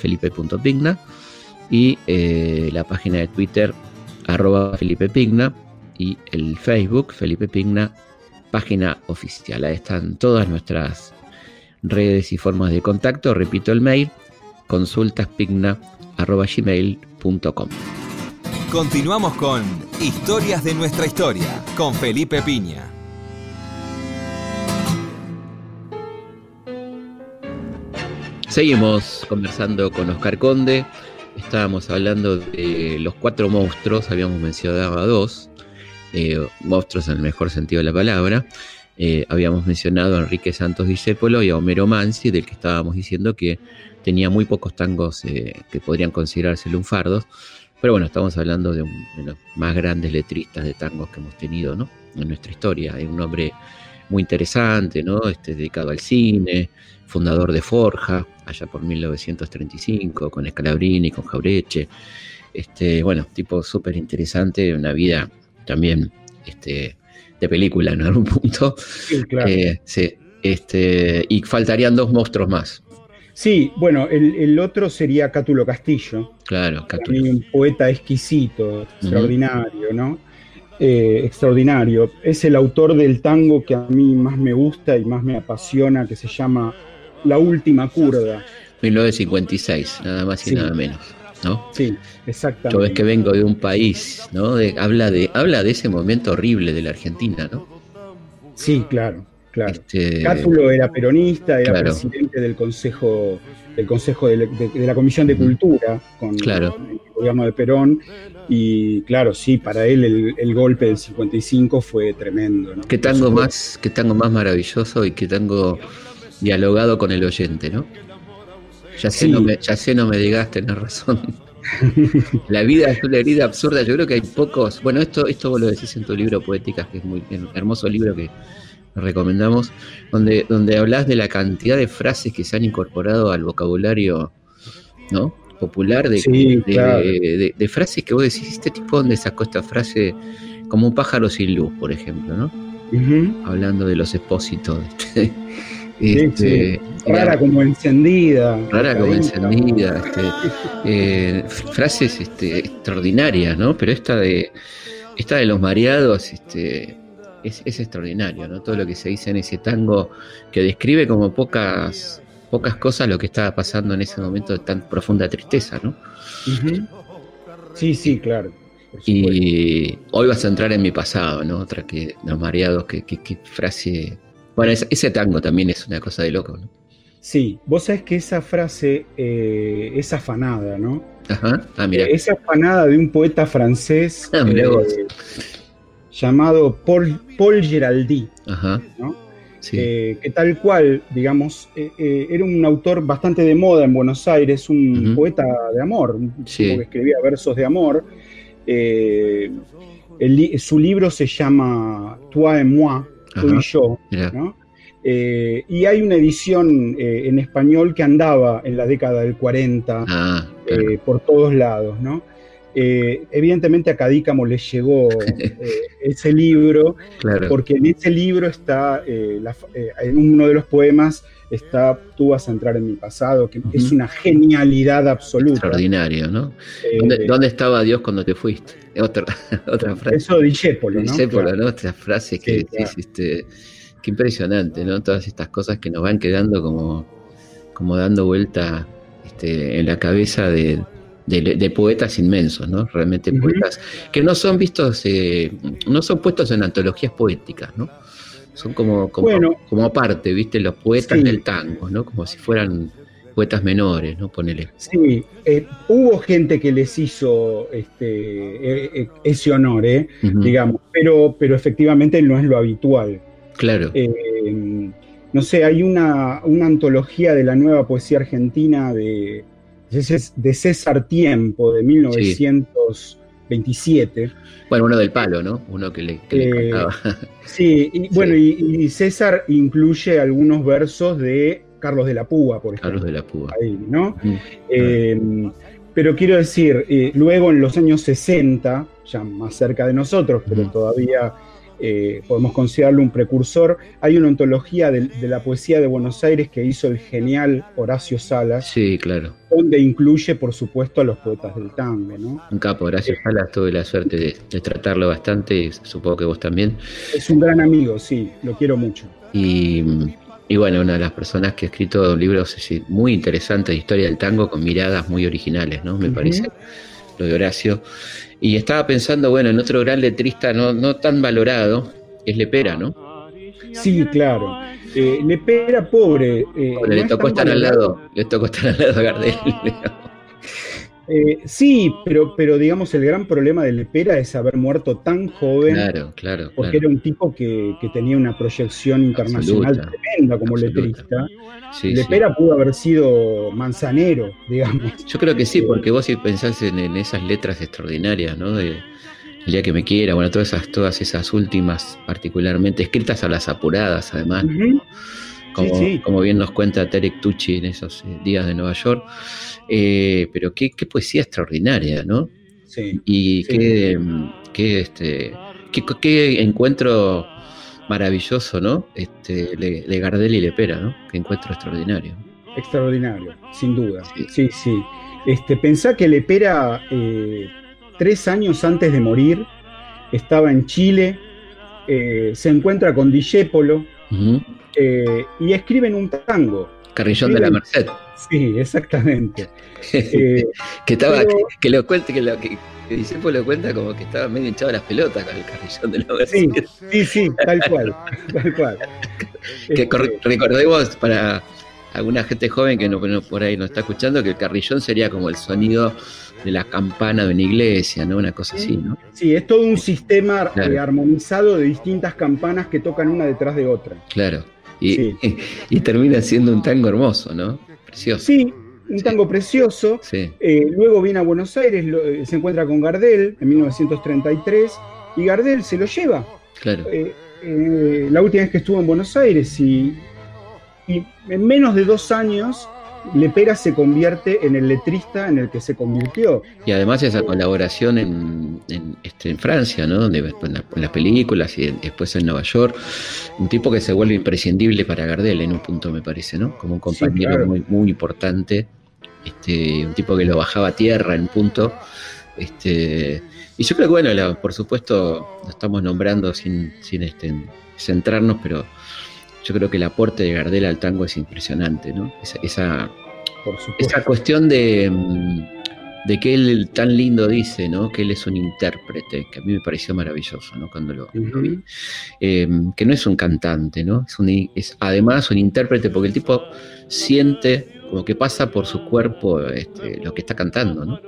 [SPEAKER 1] felipe.pigna y eh, la página de Twitter arroba felipepigna y el Facebook Felipe Pigna, página oficial. Ahí están todas nuestras redes y formas de contacto. Repito el mail, consultaspigna.gmail.com.
[SPEAKER 4] Continuamos con Historias de nuestra historia con Felipe Piña.
[SPEAKER 1] Seguimos conversando con Oscar Conde. Estábamos hablando de los cuatro monstruos, habíamos mencionado a dos, eh, monstruos en el mejor sentido de la palabra. Eh, habíamos mencionado a Enrique Santos Discépolo y a Homero Mansi, del que estábamos diciendo que tenía muy pocos tangos eh, que podrían considerarse lunfardos. Pero bueno, estamos hablando de, un, de, los más grandes letristas de tangos que hemos tenido ¿no? en nuestra historia. Hay un hombre muy interesante, ¿no? este, dedicado al cine, fundador de Forja, allá por 1935, con Scalabrini, con Jaureche. Este, bueno, tipo súper interesante, una vida también este, de película en algún punto.
[SPEAKER 2] Sí, claro.
[SPEAKER 1] Eh, sí, este, y faltarían dos monstruos más.
[SPEAKER 2] Sí, bueno, el, el otro sería Cátulo Castillo.
[SPEAKER 1] Claro,
[SPEAKER 2] Cátulo. Un poeta exquisito, extraordinario, uh -huh. ¿no? Eh, extraordinario. Es el autor del tango que a mí más me gusta y más me apasiona, que se llama La Última Curda.
[SPEAKER 1] 1956, nada más y sí. nada menos. ¿No?
[SPEAKER 2] Sí, exactamente.
[SPEAKER 1] Yo que vengo de un país, ¿no? De, habla, de, habla de ese momento horrible de la Argentina, ¿no?
[SPEAKER 2] Sí, claro, claro. Este... Cátulo era peronista, era claro. presidente del Consejo, del Consejo de, de, de la Comisión de Cultura con,
[SPEAKER 1] claro.
[SPEAKER 2] el gobierno de Perón. Y claro, sí, para él el, el golpe del 55 fue tremendo. ¿no?
[SPEAKER 1] Qué tango, más, qué tango más maravilloso y qué tango dialogado con el oyente, ¿no? Ya sé, sí. no me, ya sé, no me digas, tenés razón. la vida es una herida absurda. Yo creo que hay pocos. Bueno, esto, esto vos lo decís en tu libro Poéticas, que es muy un hermoso libro que recomendamos, donde, donde hablas de la cantidad de frases que se han incorporado al vocabulario ¿no? popular, de,
[SPEAKER 2] sí,
[SPEAKER 1] de,
[SPEAKER 2] claro.
[SPEAKER 1] de, de, frases que vos decís, este tipo dónde sacó esta frase como un pájaro sin luz, por ejemplo, ¿no?
[SPEAKER 2] Uh -huh.
[SPEAKER 1] Hablando de los expósitos.
[SPEAKER 2] Este, sí, sí. Rara como encendida.
[SPEAKER 1] Rara como encendida. Este, eh, frases este, extraordinarias, ¿no? Pero esta de, esta de los mareados este, es, es, extraordinario, ¿no? Todo lo que se dice en ese tango que describe como pocas, pocas cosas lo que estaba pasando en ese momento de tan profunda tristeza, ¿no?
[SPEAKER 2] Uh -huh. Sí, sí, claro.
[SPEAKER 1] Y hoy vas a entrar en mi pasado, ¿no? Otra que los mareados, que, que frase bueno, ese tango también es una cosa de loco, ¿no?
[SPEAKER 2] Sí, vos sabés que esa frase eh, es afanada, ¿no?
[SPEAKER 1] Ajá, ah, mira.
[SPEAKER 2] Es afanada de un poeta francés
[SPEAKER 1] ah,
[SPEAKER 2] eh, llamado Paul, Paul Geraldi.
[SPEAKER 1] Ajá.
[SPEAKER 2] ¿no? que tal cual, digamos, era un autor bastante de moda en Buenos Aires, un poeta de amor, tipo que escribía versos de amor. su libro se llama Toi et moi, tú y yo, ¿no? Eh, y hay una edición eh, en español que andaba en la década del 40 ah, eh, por todos lados, ¿no? evidentemente a Cadícamo le llegó ese libro, porque en ese libro está, en uno de los poemas está Tú vas a entrar en mi pasado, que es una genialidad absoluta.
[SPEAKER 1] Extraordinario, ¿no? ¿Dónde, estaba Dios cuando te fuiste? Otra, otra frase.
[SPEAKER 2] Eso de Discépolo,
[SPEAKER 1] ¿no? Discépolo, ¿no? Otra frase que hiciste Qué impresionante, ¿no? Todas estas cosas que nos van quedando como, como dando vuelta este, en la cabeza de, poetas inmensos, ¿no? Realmente poetas que no son vistos, eh, no son puestos en antologías poéticas, ¿no? Son como, como, como aparte, ¿viste? Los poetas del tango, ¿no? Como si fueran poetas menores, ¿no? Ponele.
[SPEAKER 2] Sí, eh, hubo gente que les hizo este, e, e, ese honor, ¿eh? digamos, pero, pero efectivamente no es lo habitual.
[SPEAKER 1] Claro.
[SPEAKER 2] Eh, no sé, hay una, antología de la nueva poesía argentina de, de César Tiempo, de 1927.
[SPEAKER 1] Bueno, uno del palo, ¿no? Uno que le, que
[SPEAKER 2] eh, Sí, y, bueno, y, César incluye algunos versos de Carlos de la Púa, por ejemplo.
[SPEAKER 1] Carlos de la Púa.
[SPEAKER 2] Ahí, ¿no? Eh, pero quiero decir, luego en los años 60, ya más cerca de nosotros, pero todavía eh, podemos considerarlo un precursor. Hay una ontología de, la poesía de Buenos Aires que hizo el genial Horacio Salas.
[SPEAKER 1] Sí, claro.
[SPEAKER 2] Donde incluye, por supuesto, a los poetas del tango, ¿no?
[SPEAKER 1] Un capo, Horacio Salas, tuve la suerte de, tratarlo bastante, y supongo que vos también.
[SPEAKER 2] Es un gran amigo, sí, lo quiero mucho.
[SPEAKER 1] Y, bueno, una de las personas que ha escrito libros muy interesantes de historia del tango con miradas muy originales, ¿no? Me parece, lo de Horacio. Y estaba pensando, bueno, en otro gran letrista no, no tan valorado, es Lepera, ¿no?
[SPEAKER 2] Sí, claro. Eh, Lepera, pobre.
[SPEAKER 1] Eh, le tocó estar al lado, le tocó estar al lado de Gardel.
[SPEAKER 2] Eh, sí, pero, pero digamos el gran problema de Lepera es haber muerto tan joven.
[SPEAKER 1] Claro, claro.
[SPEAKER 2] Porque era un tipo que, tenía una proyección internacional tremenda como letrista. Lepera pudo haber sido manzanero, digamos.
[SPEAKER 1] Yo creo que sí, porque vos si pensás en, esas letras extraordinarias, ¿no? De El día que me quiera, bueno, todas esas, todas esas últimas, particularmente, escritas a las apuradas, además como, bien nos cuenta Terek Tucci en esos eh, días de Nueva York. Eh, pero qué, poesía extraordinaria, ¿no?
[SPEAKER 2] Sí.
[SPEAKER 1] Y Qué, qué, este, qué, encuentro maravilloso, ¿no? Este, de Gardel y Lepera, ¿no? Qué encuentro extraordinario.
[SPEAKER 2] Extraordinario, sin duda. Sí, sí. Este, pensá que Lepera, eh, tres años antes de morir, estaba en Chile, se encuentra con Dijépolo, eh, y escriben un tango.
[SPEAKER 1] Carrillón de la Merced.
[SPEAKER 2] Sí, exactamente.
[SPEAKER 1] Eh, que estaba, que, lo cuente, que lo que, dice pues lo cuenta como que estaba medio hinchado las pelotas con el carrillón de la
[SPEAKER 2] Merced. Sí, sí, tal cual, tal cual.
[SPEAKER 1] que este, recordemos para alguna gente joven que no, por ahí no está escuchando que el carrillón sería como el sonido de la campana de una iglesia, ¿no? Una cosa así, ¿no?
[SPEAKER 2] Sí, es todo un sistema armonizado de distintas campanas que tocan una detrás de otra.
[SPEAKER 1] Claro. Y, termina siendo un tango hermoso, ¿no? Precioso.
[SPEAKER 2] Sí, un tango precioso. Eh, luego viene a Buenos Aires, eh, se encuentra con Gardel en 1933 y Gardel se lo lleva.
[SPEAKER 1] Claro.
[SPEAKER 2] Eh, la última vez que estuvo en Buenos Aires y, y en menos de dos años Lepera se convierte en el letrista en el que se convirtió.
[SPEAKER 1] Y además esa colaboración en, este, en Francia, ¿no? Donde, en, las películas y después en Nueva York, un tipo que se vuelve imprescindible para Gardel en un punto me parece, ¿no? Como un compañero muy, muy importante, este, un tipo que lo bajaba a tierra en punto. Este, y yo creo que, bueno, por supuesto, lo estamos nombrando sin, sin este, centrarnos, pero yo creo que el aporte de Gardel al tango es impresionante, ¿no? Esa, esa, cuestión de, mm, de, que él tan lindo dice, ¿no? Que él es un intérprete, que a mí me pareció maravilloso, ¿no? Cuando lo, vi. Em, que no es un cantante, ¿no? Es, un, es además un intérprete porque el tipo siente como que pasa por su cuerpo este, lo que está cantando, ¿no?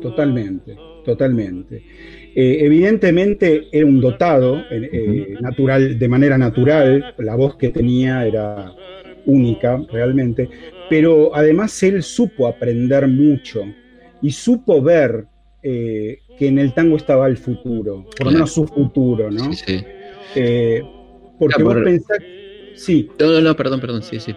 [SPEAKER 2] Totalmente, totalmente. Eh, evidentemente era un dotado, eh, eh, natural, de manera natural, la voz que tenía era única realmente, pero además él supo aprender mucho y supo ver que en el tango estaba el futuro, por lo menos su futuro, ¿no? Sí, sí. porque vos pensás... Sí.
[SPEAKER 1] No, no, no, perdón, perdón, sí, sí.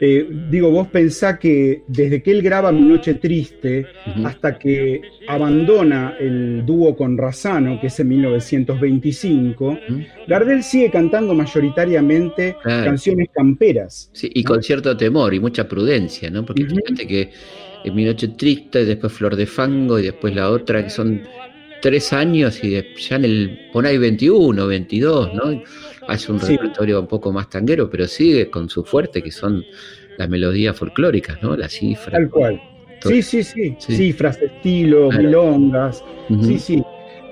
[SPEAKER 2] Eh, digo, vos pensá que desde que él graba Mi Noche Triste hasta que abandona el dúo con Razano, que es en 1925, Gardel sigue cantando mayoritariamente canciones camperas.
[SPEAKER 1] Sí, y con cierto temor y mucha prudencia, ¿no? Porque fíjate que en Mi Noche Triste, después Flor de Fango y después la otra, que son tres años y ya en el, pon ahí 21, 22, ¿no? Hace un repertorio un poco más tanguero, pero sigue con su fuerte, que son las melodías folclóricas, ¿no? Las cifras.
[SPEAKER 2] Tal cual. Sí, sí, sí, Cifras, estilos, milongas. Sí, sí.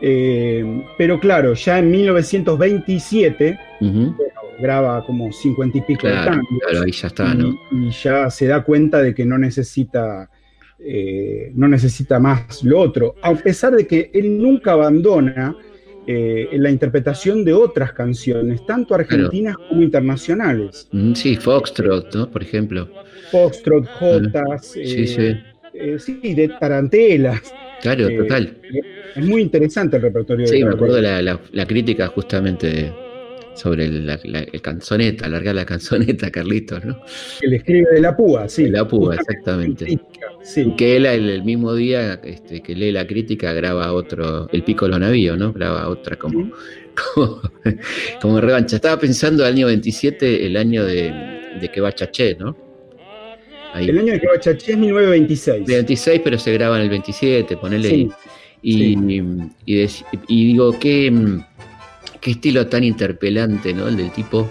[SPEAKER 2] Eh, pero claro, ya en 1927 graba como cincuenta y pico de tangos.
[SPEAKER 1] Claro, ahí ya está, ¿no?
[SPEAKER 2] Y, ya se da cuenta de que no necesita, eh, no necesita más lo otro. A pesar de que él nunca abandona eh, en la interpretación de otras canciones, tanto argentinas como internacionales.
[SPEAKER 1] Mm, sí, Foxtrot, ¿no? Por ejemplo.
[SPEAKER 2] Foxtrot, Jotas, sí, sí. Eh, sí, de tarantelas.
[SPEAKER 1] Claro, eh, total.
[SPEAKER 2] Es muy interesante el repertorio.
[SPEAKER 1] Sí, me acuerdo la, la, crítica justamente de, sobre la, canzoneta, alargar la canzoneta, Carlitos, ¿no?
[SPEAKER 2] Que le escribe de la púa, sí.
[SPEAKER 1] De la púa, exactamente. Sí. Que él el, mismo día este, que lee la crítica graba otro, el pico los navíos, ¿no? Graba otra como, como, revancha. Estaba pensando el año 27, el año de, de que va Chaché, ¿no?
[SPEAKER 2] El año de que va Chaché es 1926.
[SPEAKER 1] 26, pero se graba en el 27, ponele. Y, y, y, digo, que qué estilo tan interpelante, ¿no? El del tipo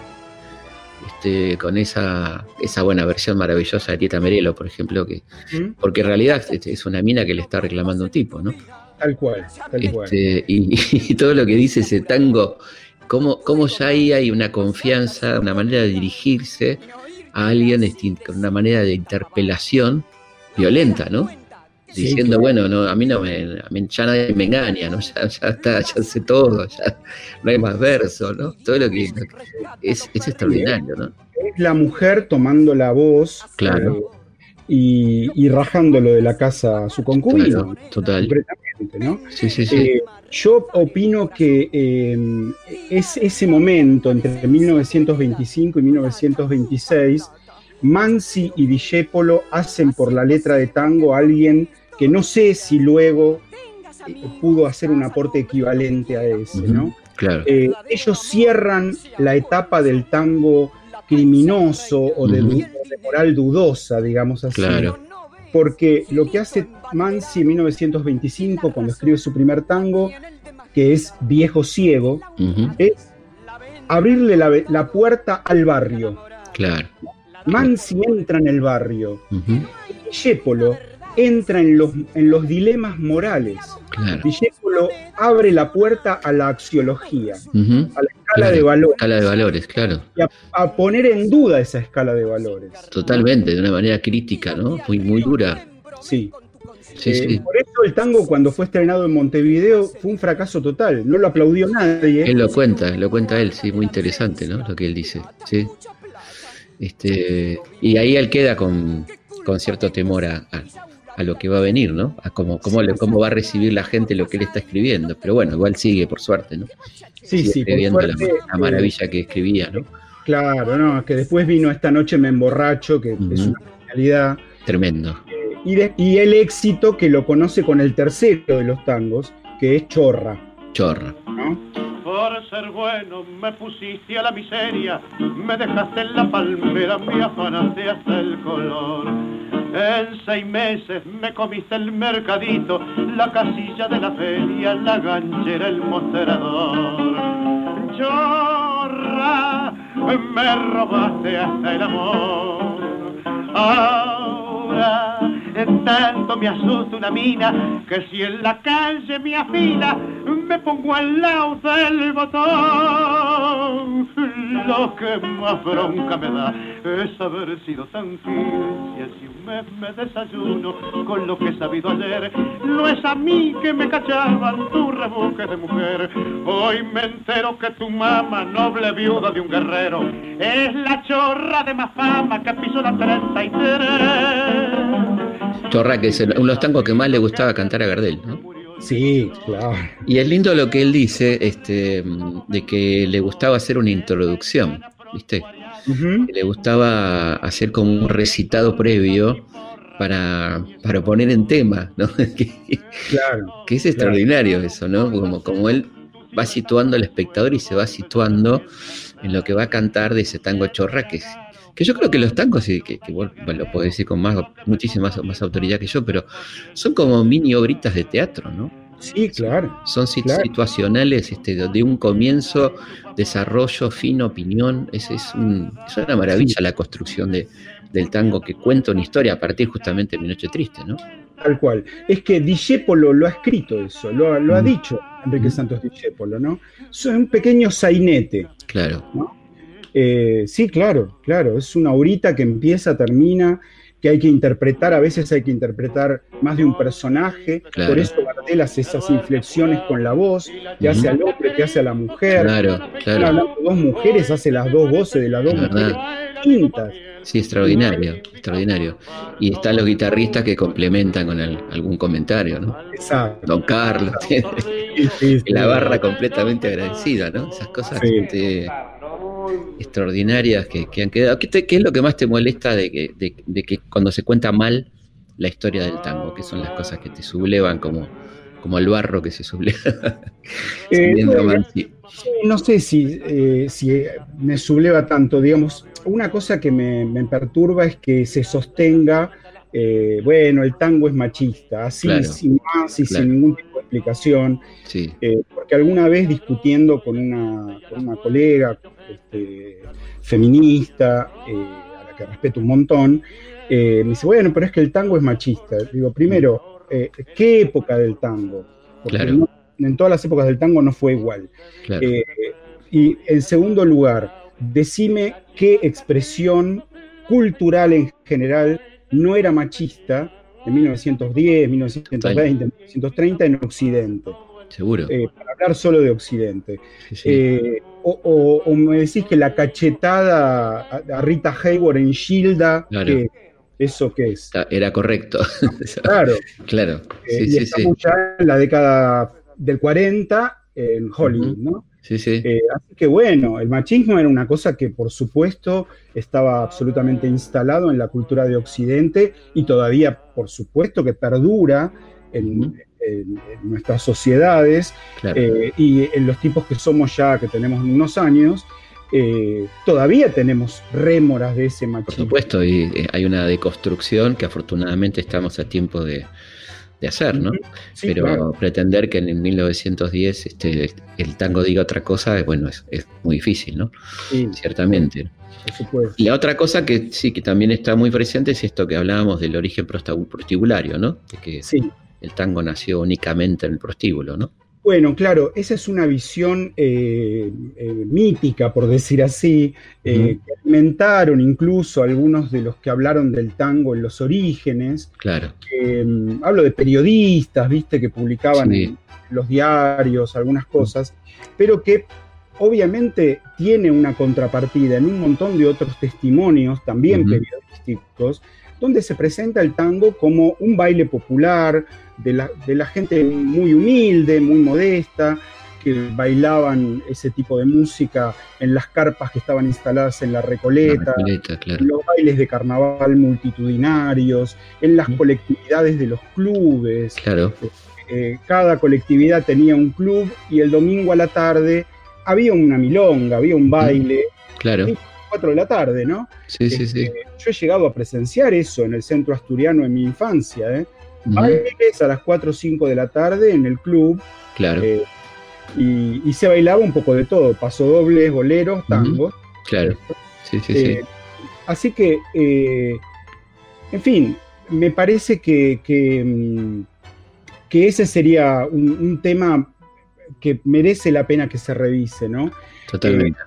[SPEAKER 1] este, con esa, esa buena versión maravillosa de Tieta Merelo, por ejemplo, que, ¿Mm? porque en realidad este, es una mina que le está reclamando un tipo, ¿no?
[SPEAKER 2] Tal cual, tal cual.
[SPEAKER 1] Este, y, todo lo que dice ese tango, cómo, cómo ya ahí hay una confianza, una manera de dirigirse a alguien con una manera de interpelación violenta, ¿no? Diciendo, bueno, no, a mí no me, a mí ya nadie me engaña, ¿no? Ya, ya está, ya sé todo, ya no hay más verso, ¿no? Todo lo que es, es extraordinario, ¿no?
[SPEAKER 2] Es la mujer tomando la voz
[SPEAKER 1] claro.
[SPEAKER 2] Eh, y, y, rajándolo de la casa a su concubino.
[SPEAKER 1] total.
[SPEAKER 2] ¿no?
[SPEAKER 1] Sí, sí, sí. Eh,
[SPEAKER 2] yo opino que eh, es ese momento entre 1925 y 1926, Mansi y Discepolo hacen por la letra de tango a alguien que no sé si luego eh, pudo hacer un aporte equivalente a ese, ¿no?
[SPEAKER 1] Claro.
[SPEAKER 2] Eh, ellos cierran la etapa del tango criminoso o de, moral dudosa, digamos así.
[SPEAKER 1] Claro.
[SPEAKER 2] Porque lo que hace Mansi en 1925, cuando escribe su primer tango, que es Viejo Ciego, es abrirle la, puerta al barrio.
[SPEAKER 1] Claro.
[SPEAKER 2] Mansi entra en el barrio. Uh entra en los, en los dilemas morales.
[SPEAKER 1] Claro.
[SPEAKER 2] abre la puerta a la axiología, a la escala de valores.
[SPEAKER 1] Escala de valores, claro.
[SPEAKER 2] Y a, poner en duda esa escala de valores.
[SPEAKER 1] Totalmente, de una manera crítica, ¿no? Muy, muy dura.
[SPEAKER 2] Sí. Eh, por eso el tango cuando fue estrenado en Montevideo fue un fracaso total, no lo aplaudió nadie.
[SPEAKER 1] Él lo cuenta, lo cuenta él, sí, muy interesante, ¿no? Lo que él dice, sí. Este, y ahí él queda con, con cierto temor a, a lo que va a venir, ¿no? A cómo, cómo, cómo va a recibir la gente lo que él está escribiendo. Pero bueno, igual sigue, por suerte, ¿no?
[SPEAKER 2] Sí, sí,
[SPEAKER 1] por suerte, la, maravilla que escribía, ¿no?
[SPEAKER 2] Claro, no, que después vino Esta noche me emborracho, que es una realidad.
[SPEAKER 1] Tremendo.
[SPEAKER 2] Eh, y, y el éxito que lo conoce con el tercero de los tangos, que es Chorra.
[SPEAKER 1] Chorra.
[SPEAKER 5] Por ser bueno me pusiste a la miseria, me dejaste en la palmera, me afanaste hasta el color. En seis meses me comiste el mercadito, la casilla de la feria, la ganchera, el mostrador. Chorra, me robaste hasta el amor. Ahora tanto me asusta una mina que si en la calle me afila me pongo al lado del botón. Lo que más bronca me da es haber sido tan fiel. Si así un mes me desayuno con lo que he sabido ayer, no es a mí que me cachaban tu rebuque de mujer. Hoy me entero que tu mamá, noble viuda de un guerrero, es la chorra de más fama que pisó la 33.
[SPEAKER 1] Chorra, que es uno de los tangos que más le gustaba cantar a Gardel, ¿no?
[SPEAKER 2] Sí, claro.
[SPEAKER 1] Y es lindo lo que él dice, este, de que le gustaba hacer una introducción, ¿viste? Le gustaba hacer como un recitado previo para, para poner en tema, ¿no? que,
[SPEAKER 2] Claro.
[SPEAKER 1] que es extraordinario eso, ¿no? Como, como él va situando al espectador y se va situando en lo que va a cantar de ese tango chorra, que, es- que yo creo que los tangos, y que, que vos lo podés decir con más, muchísima más, más autoridad que yo, pero son como mini obritas de teatro, ¿no?
[SPEAKER 2] Sí, claro.
[SPEAKER 1] Son
[SPEAKER 2] Claro.
[SPEAKER 1] situacionales este, de un comienzo, desarrollo, fin, opinión. Es, es, un- es una maravilla la construcción de, del tango que cuenta una historia a partir justamente de Mi Noche Triste, ¿no?
[SPEAKER 2] Tal cual. Es que Discépolo lo ha escrito eso, lo, ha-
[SPEAKER 1] Mm.
[SPEAKER 2] dicho Enrique
[SPEAKER 1] Mm.
[SPEAKER 2] Santos Discépolo, ¿no? Es un pequeño sainete.
[SPEAKER 1] Claro.
[SPEAKER 2] Eh, sí, claro, claro. Es una horita que empieza, termina, que hay que interpretar, a veces hay que interpretar más de un personaje.
[SPEAKER 1] Claro.
[SPEAKER 2] Por eso Gardel hace esas inflexiones con la voz, que hace al hombre, que hace a la mujer.
[SPEAKER 1] Claro, claro.
[SPEAKER 2] hablando de dos mujeres, hace las dos voces de las dos
[SPEAKER 1] Es
[SPEAKER 2] mujeres. Distintas.
[SPEAKER 1] Sí, extraordinario, extraordinario. Y están los guitarristas que complementan con el- algún comentario, ¿no?
[SPEAKER 2] Exacto.
[SPEAKER 1] Don Carlos, tiene
[SPEAKER 2] Sí, sí, sí.
[SPEAKER 1] la barra completamente agradecida, ¿no? Esas cosas este, extraordinarias que, que han quedado. ¿Qué, te- qué es lo que más te molesta de que, de- de que cuando se cuenta mal la historia del tango? ¿Qué son las cosas que te sublevan como, como el barro que se subleva?
[SPEAKER 2] Eh, No sé si, eh, si me subleva tanto, digamos, una cosa que me, me perturba es que se sostenga, eh, bueno, el tango es machista, así
[SPEAKER 1] Claro.
[SPEAKER 2] sin más y
[SPEAKER 1] Claro.
[SPEAKER 2] sin ningún tipo de explicación,
[SPEAKER 1] Sí,
[SPEAKER 2] eh, porque alguna vez discutiendo con una, con una colega este, feminista, a la que respeto un montón, me dice, bueno, pero es que el tango es machista. Digo, primero, ¿qué época del tango? Porque
[SPEAKER 1] Claro.
[SPEAKER 2] no- en todas las épocas del tango no fue igual.
[SPEAKER 1] claro.
[SPEAKER 2] Eh, y en segundo lugar, decime qué expresión cultural en general no era machista en 1910, 1920, 1930 en Occidente,
[SPEAKER 1] Seguro.
[SPEAKER 2] eh, para hablar solo de Occidente.
[SPEAKER 1] Sí, sí.
[SPEAKER 2] Eh, o, o- o me decís que la cachetada a, Rita Hayward en Gilda,
[SPEAKER 1] Claro.
[SPEAKER 2] que ¿eso qué es?
[SPEAKER 1] Era correcto.
[SPEAKER 2] Claro,
[SPEAKER 1] claro.
[SPEAKER 2] eh, y estamos ya en la década del 40 en Hollywood, ¿no?
[SPEAKER 1] Sí, sí.
[SPEAKER 2] Eh, así que bueno, el machismo era una cosa que por supuesto estaba absolutamente instalado en la cultura de Occidente y todavía por supuesto que perdura en,
[SPEAKER 1] Ujú.
[SPEAKER 2] en- en nuestras sociedades
[SPEAKER 1] Claro.
[SPEAKER 2] eh, y en los tipos que somos ya, que tenemos unos años, eh, todavía tenemos rémoras de ese
[SPEAKER 1] Por
[SPEAKER 2] machismo.
[SPEAKER 1] supuesto, y hay una deconstrucción que afortunadamente estamos a tiempo de, de hacer, ¿no?
[SPEAKER 2] Sí,
[SPEAKER 1] Pero
[SPEAKER 2] claro.
[SPEAKER 1] pretender que en 1910 este, el tango diga otra cosa, bueno, es, es muy difícil, ¿no?
[SPEAKER 2] Sí,
[SPEAKER 1] Ciertamente. Y la otra cosa que sí, que también está muy presente es esto que hablábamos del origen prostibulario, ¿no? De que
[SPEAKER 2] Sí.
[SPEAKER 1] el tango nació únicamente en el prostíbulo, ¿no?
[SPEAKER 2] Bueno, claro, esa es una visión eh, eh, mítica, por decir así, eh, que alimentaron incluso algunos de los que hablaron del tango en los orígenes.
[SPEAKER 1] Claro,
[SPEAKER 2] Eh, hablo de periodistas, viste, que publicaban
[SPEAKER 1] Sí.
[SPEAKER 2] en los diarios algunas cosas, pero que obviamente tiene una contrapartida en un montón de otros testimonios, también periodísticos, donde se presenta el tango como un baile popular de la, de la gente muy humilde, muy modesta, que bailaban ese tipo de música en las carpas que estaban instaladas en la
[SPEAKER 1] la
[SPEAKER 2] Recoleta,
[SPEAKER 1] claro.
[SPEAKER 2] en los bailes de carnaval multitudinarios, en las colectividades de los clubes.
[SPEAKER 1] Claro,
[SPEAKER 2] Eh, cada colectividad tenía un club y el domingo a la tarde había una milonga, había un baile,
[SPEAKER 1] claro.
[SPEAKER 2] 4 de la tarde, ¿no?
[SPEAKER 1] Sí, sí, sí.
[SPEAKER 2] Este, Yo he llegado a presenciar eso en el centro asturiano en mi infancia, ¿eh? Bailes a las 4 o 5 de la tarde en el club
[SPEAKER 1] Claro,
[SPEAKER 2] eh, y, y se bailaba un poco de todo, pasodobles, boleros, tangos.
[SPEAKER 1] claro. Sí, sí, sí.
[SPEAKER 2] Eh, así que, eh, en fin, me parece que, que, mm, que ese sería un, un tema que merece la pena que se revise, ¿no?
[SPEAKER 1] Totalmente.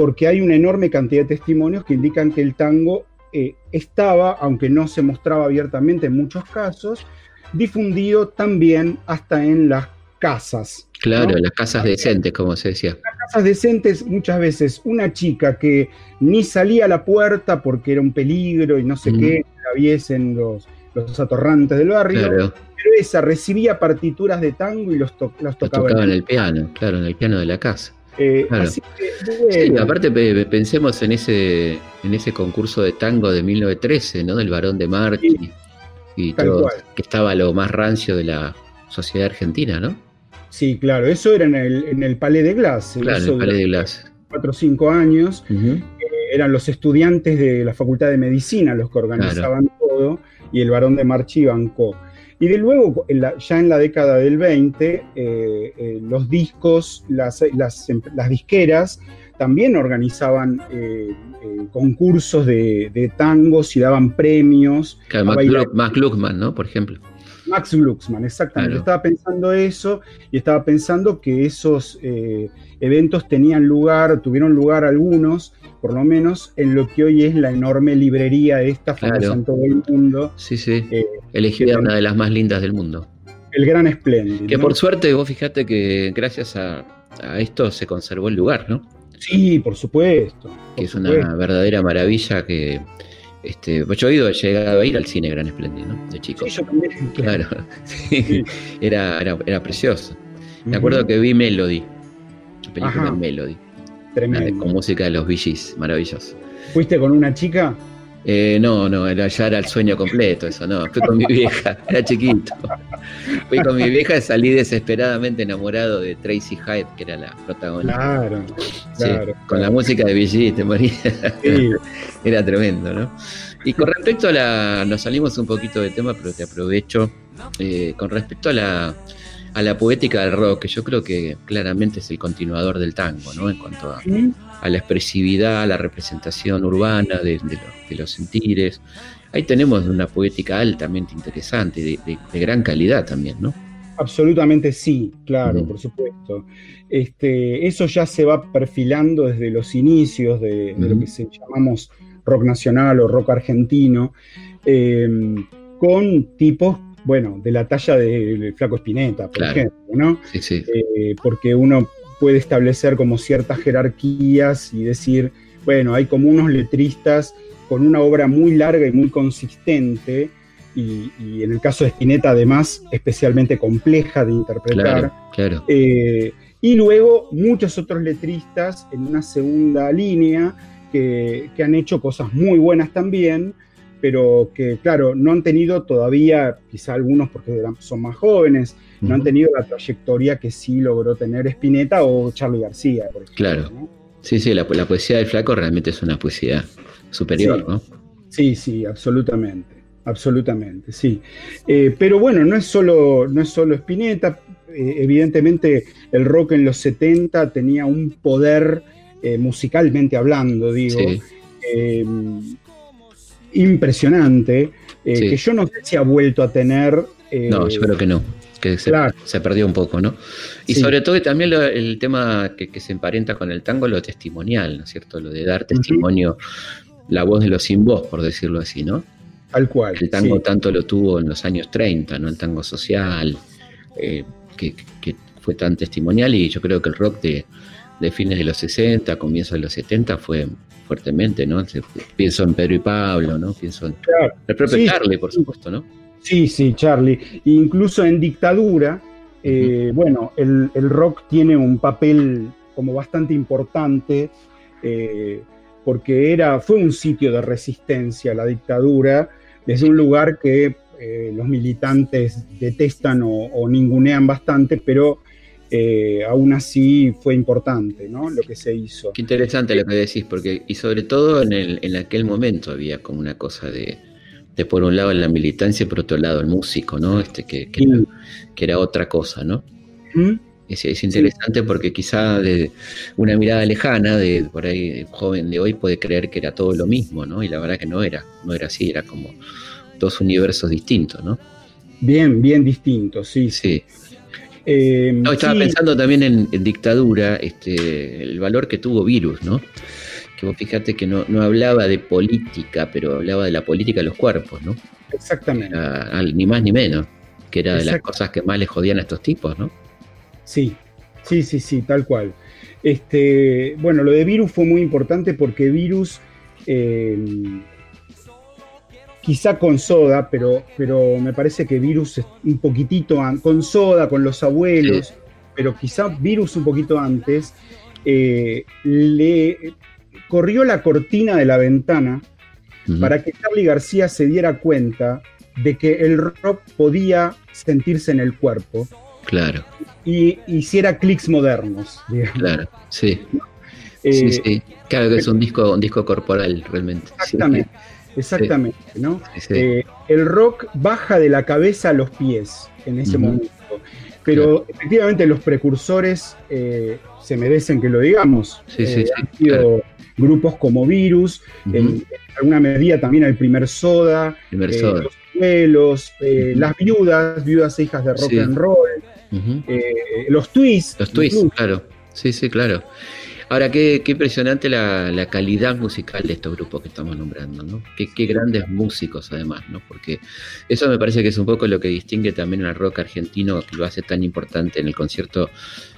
[SPEAKER 2] Porque hay una enorme cantidad de testimonios que indican que el tango eh, estaba, aunque no se mostraba abiertamente en muchos casos, difundido también hasta en las casas.
[SPEAKER 1] Claro, las casas decentes, como se decía.
[SPEAKER 2] Las casas decentes, muchas veces una chica que ni salía a la puerta porque era un peligro y no sé qué, la viesen los, los atorrantes del barrio, pero esa recibía partituras de tango y los, los tocaba.
[SPEAKER 1] en el piano, claro, en el piano de la casa. Eh, así que, Sí, aparte pensemos en ese, en ese concurso de tango de 1913, ¿no? Del varón de Marchi y todo, que estaba lo más rancio de la sociedad argentina, ¿no?
[SPEAKER 2] Sí, claro, eso era en el, en el Palais de Glace.
[SPEAKER 1] Claro, en el Palais de Glace.
[SPEAKER 2] Cuatro o cinco años. Eh, eran los estudiantes de la Facultad de Medicina los que organizaban todo y el varón de Marchi bancó. Y de luego, ya en la década del 20, eh, eh, los discos, las, em, las, disqueras también organizaban eh, concursos de, tangos y daban premios.
[SPEAKER 1] Max, Gluckman, ¿no? Por ejemplo.
[SPEAKER 2] Max Glucksmann, exactamente. Estaba pensando eso y estaba pensando que esos eventos tenían lugar, tuvieron lugar algunos por lo menos en lo que hoy es la enorme librería esta, famosa en todo el mundo.
[SPEAKER 1] Sí, sí. Eh, Elegida una de las más lindas del mundo.
[SPEAKER 2] El Gran Espléndido.
[SPEAKER 1] Que por suerte, vos fijate que gracias a, esto se conservó el lugar, ¿no?
[SPEAKER 2] Sí, por supuesto.
[SPEAKER 1] que es una verdadera maravilla que. Este, yo he, ido, llegado a ir al cine Gran Espléndido, ¿no? De chico.
[SPEAKER 2] Sí, yo también.
[SPEAKER 1] Claro. Era, era, precioso. Me acuerdo que vi Melody, la película Melody.
[SPEAKER 2] Tremendo.
[SPEAKER 1] Con música de los VGs, maravilloso.
[SPEAKER 2] ¿Fuiste con una chica?
[SPEAKER 1] Eh, no, no, ya era el sueño completo, eso no. Fui con mi vieja, era chiquito. Fui con mi vieja y salí desesperadamente enamorado de Tracy Hyde, que era la protagonista.
[SPEAKER 2] Claro, claro.
[SPEAKER 1] Con la música de VG te morías. era tremendo, ¿no? Y con respecto a la. Nos salimos un poquito de tema, pero te aprovecho. Eh, con respecto a la a la poética del rock, que yo creo que claramente es el continuador del tango, ¿no? En cuanto a, la expresividad, a la representación urbana de, los, sentires. Ahí tenemos una poética altamente interesante, de, gran calidad también, ¿no?
[SPEAKER 2] Absolutamente sí, claro, por supuesto. Este, eso ya se va perfilando desde los inicios de, lo que se llamamos rock nacional o rock argentino, eh, con tipos bueno, de la talla del Flaco Espineta, por ejemplo, ¿no?
[SPEAKER 1] Sí, sí.
[SPEAKER 2] Eh, porque uno puede establecer como ciertas jerarquías y decir, bueno, hay como unos letristas con una obra muy larga y muy consistente, y, en el caso de Spinetta además especialmente compleja de interpretar.
[SPEAKER 1] Claro,
[SPEAKER 2] eh, y luego muchos otros letristas en una segunda línea que, que han hecho cosas muy buenas también, pero que, claro, no han tenido todavía, quizá algunos porque son más jóvenes, no han tenido la trayectoria que sí logró tener Spinetta o Charlie García, por ejemplo.
[SPEAKER 1] Claro. Sí, sí, la, poesía del flaco realmente es una poesía superior, ¿no?
[SPEAKER 2] Sí, sí, absolutamente, absolutamente, sí. Eh, pero bueno, no es solo, no es solo Spinetta, eh, evidentemente el rock en los 70 tenía un poder eh, musicalmente hablando, digo. Sí impresionante, eh, que yo no sé si ha vuelto a tener.
[SPEAKER 1] Eh, no, yo creo que no, que se, perdió un poco, ¿no? Y sobre todo también el tema que, se emparenta con el tango, lo testimonial, ¿no es cierto? Lo de dar testimonio, la voz de los sin voz, por decirlo así, ¿no?
[SPEAKER 2] Tal cual.
[SPEAKER 1] El tango tanto lo tuvo en los años 30, ¿no? El tango social, eh, que, fue tan testimonial y yo creo que el rock de, de fines de los 60, comienzos de los 70 fue fuertemente, ¿no? Pienso en Pedro y Pablo, ¿no? Pienso en el propio Charlie, por supuesto, ¿no?
[SPEAKER 2] Sí, sí, Charlie. Incluso en dictadura, eh, bueno, el, rock tiene un papel como bastante importante, eh, porque era, fue un sitio de resistencia a la dictadura, desde un lugar que eh, los militantes detestan o ningunean bastante, pero eh, aún así fue importante ¿no? lo que se hizo.
[SPEAKER 1] Qué interesante lo que decís, porque y sobre todo en, el, en aquel momento había como una cosa de, de, por un lado la militancia y por otro lado el músico, ¿no? Este, que, que, era, otra cosa, ¿no? Es, es, interesante porque quizá de una mirada lejana de por ahí joven de hoy puede creer que era todo lo mismo, ¿no? Y la verdad que no era, no era así, era como dos universos distintos, ¿no?
[SPEAKER 2] Bien, bien distintos, sí.
[SPEAKER 1] Sí.
[SPEAKER 2] Eh,
[SPEAKER 1] No, estaba
[SPEAKER 2] sí,
[SPEAKER 1] pensando también en, en dictadura, este, el valor que tuvo Virus, ¿no? Que vos fíjate que no, no hablaba de política, pero hablaba de la política de los cuerpos, ¿no?
[SPEAKER 2] Exactamente.
[SPEAKER 1] Era ni más ni menos, que era de las cosas que más le jodían a estos tipos, ¿no?
[SPEAKER 2] Sí, sí, sí, sí, tal cual. Este, bueno, lo de Virus fue muy importante porque Virus, eh, quizá con Soda, pero, pero me parece que Virus es un poquitito con Soda, con los abuelos, pero quizá Virus un poquito antes, eh, le corrió la cortina de la ventana para que Charlie García se diera cuenta de que el rock podía sentirse en el cuerpo
[SPEAKER 1] Claro,
[SPEAKER 2] y hiciera clics modernos. digamos.
[SPEAKER 1] claro, sí.
[SPEAKER 2] Eh,
[SPEAKER 1] sí, sí. Claro que es un disco, un disco corporal, realmente. Sí.
[SPEAKER 2] Exactamente, ¿no?
[SPEAKER 1] Sí.
[SPEAKER 2] Eh, el rock baja de la cabeza a los pies en ese momento. Pero efectivamente los precursores eh, se merecen que lo digamos.
[SPEAKER 1] Sí, sí,
[SPEAKER 2] Eh,
[SPEAKER 1] sí,
[SPEAKER 2] han sido grupos como Virus, en, en alguna medida también el primer Soda,
[SPEAKER 1] Primer
[SPEAKER 2] eh,
[SPEAKER 1] Soda.
[SPEAKER 2] los abuelos, eh,
[SPEAKER 1] Ujú.
[SPEAKER 2] las viudas, viudas e hijas de rock and roll, los twists.
[SPEAKER 1] Los twists, claro. Sí, sí, claro. Ahora, qué, qué impresionante la, la calidad musical de estos grupos que estamos nombrando, ¿no? Qué, qué grandes músicos, además, ¿no? Porque eso me parece que es un poco lo que distingue también al rock argentino, que lo hace tan importante en el concierto,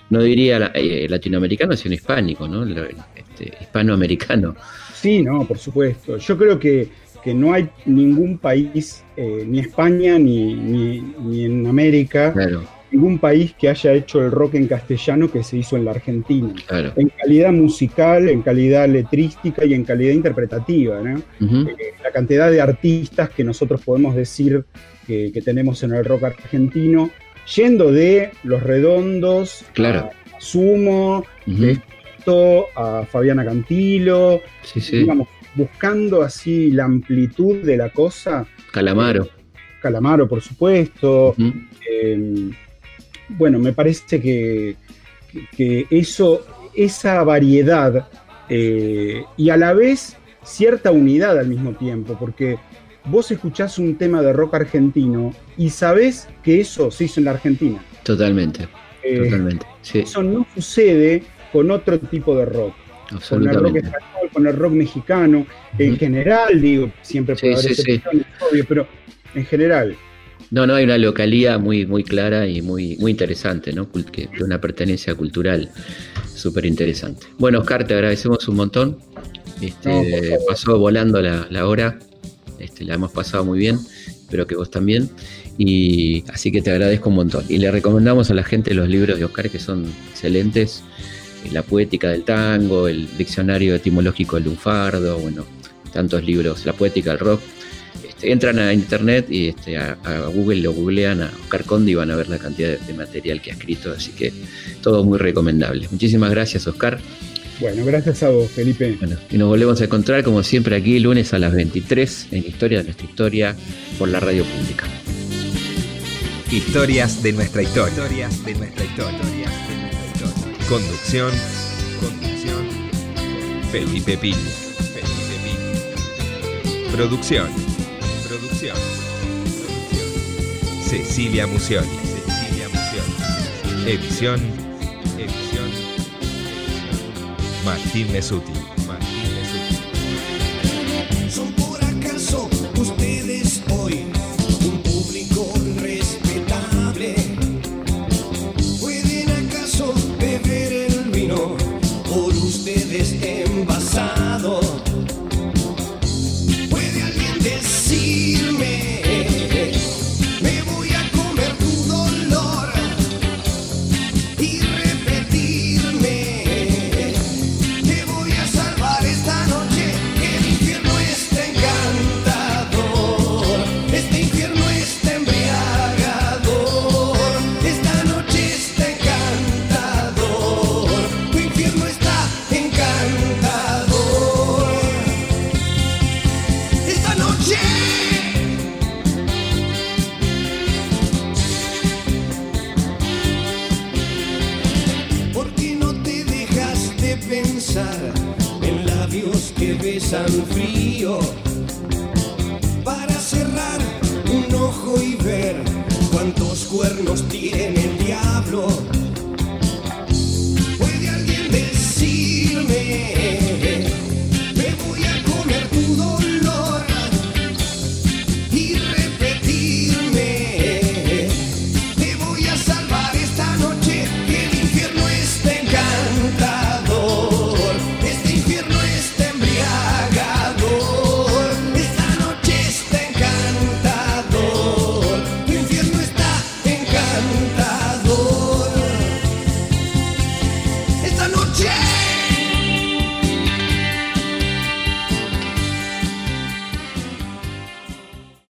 [SPEAKER 1] no diría la- eh, latinoamericano, sino hispánico, ¿no? Este, hispanoamericano.
[SPEAKER 2] Sí, no, por supuesto. Yo creo que, que no hay ningún país, eh, ni España ni, ni, ni en América,
[SPEAKER 1] Claro,
[SPEAKER 2] ningún país que haya hecho el rock en castellano que se hizo en la Argentina.
[SPEAKER 1] claro.
[SPEAKER 2] En calidad musical, en calidad letrística y en calidad interpretativa. Eh, la cantidad de artistas que nosotros podemos decir que, que tenemos en el rock argentino, yendo de Los Redondos
[SPEAKER 1] Claro.
[SPEAKER 2] a Sumo, de esto a Fabiana Cantilo,
[SPEAKER 1] Sí, sí.
[SPEAKER 2] digamos, buscando así la amplitud de la cosa,
[SPEAKER 1] Calamaro.
[SPEAKER 2] Calamaro, por supuesto. Eh, bueno, me parece que, eso, esa variedad eh, y a la vez cierta unidad al mismo tiempo, porque vos escuchás un tema de rock argentino y sabés que eso se hizo en la Argentina.
[SPEAKER 1] Totalmente,
[SPEAKER 2] Eh,
[SPEAKER 1] totalmente. Sí,
[SPEAKER 2] eso no sucede con otro tipo de rock. con el rock español, con el rock mexicano, en general, digo, siempre puede
[SPEAKER 1] Sí,
[SPEAKER 2] haber
[SPEAKER 1] sí.
[SPEAKER 2] excepciones, obvio, pero en general.
[SPEAKER 1] No, no, hay una localía muy, muy clara y muy, muy interesante, ¿no? Que- una pertenencia cultural súper interesante. Bueno, Oscar, te agradecemos un montón. Este,
[SPEAKER 2] No,
[SPEAKER 1] pasó volando la, la hora, este, la hemos pasado muy bien, espero que vos también. Y así que te agradezco un montón. Y le recomendamos a la gente los libros de Oscar que son excelentes. La poética del tango, el diccionario etimológico del lunfardo, bueno, tantos libros, la poética del rock. Este, entran a internet y este, a, a Google lo googlean a Oscar Conde y van a ver la cantidad de, de material que ha escrito, así que todo muy recomendable. Muchísimas gracias, Oscar.
[SPEAKER 2] Bueno, gracias a vos, Felipe.
[SPEAKER 1] Bueno, y nos volvemos a encontrar como siempre aquí lunes a las 23 en Historia de nuestra historia por la radio pública.
[SPEAKER 4] Historias de nuestra historia. Historias de nuestra historia. Conducción. Conducción. Felipe Piña. Producción. Cecilia Musioli. Cecilia Musioli. Edición. Edición. Martín Mesuti. Martín Mesuti.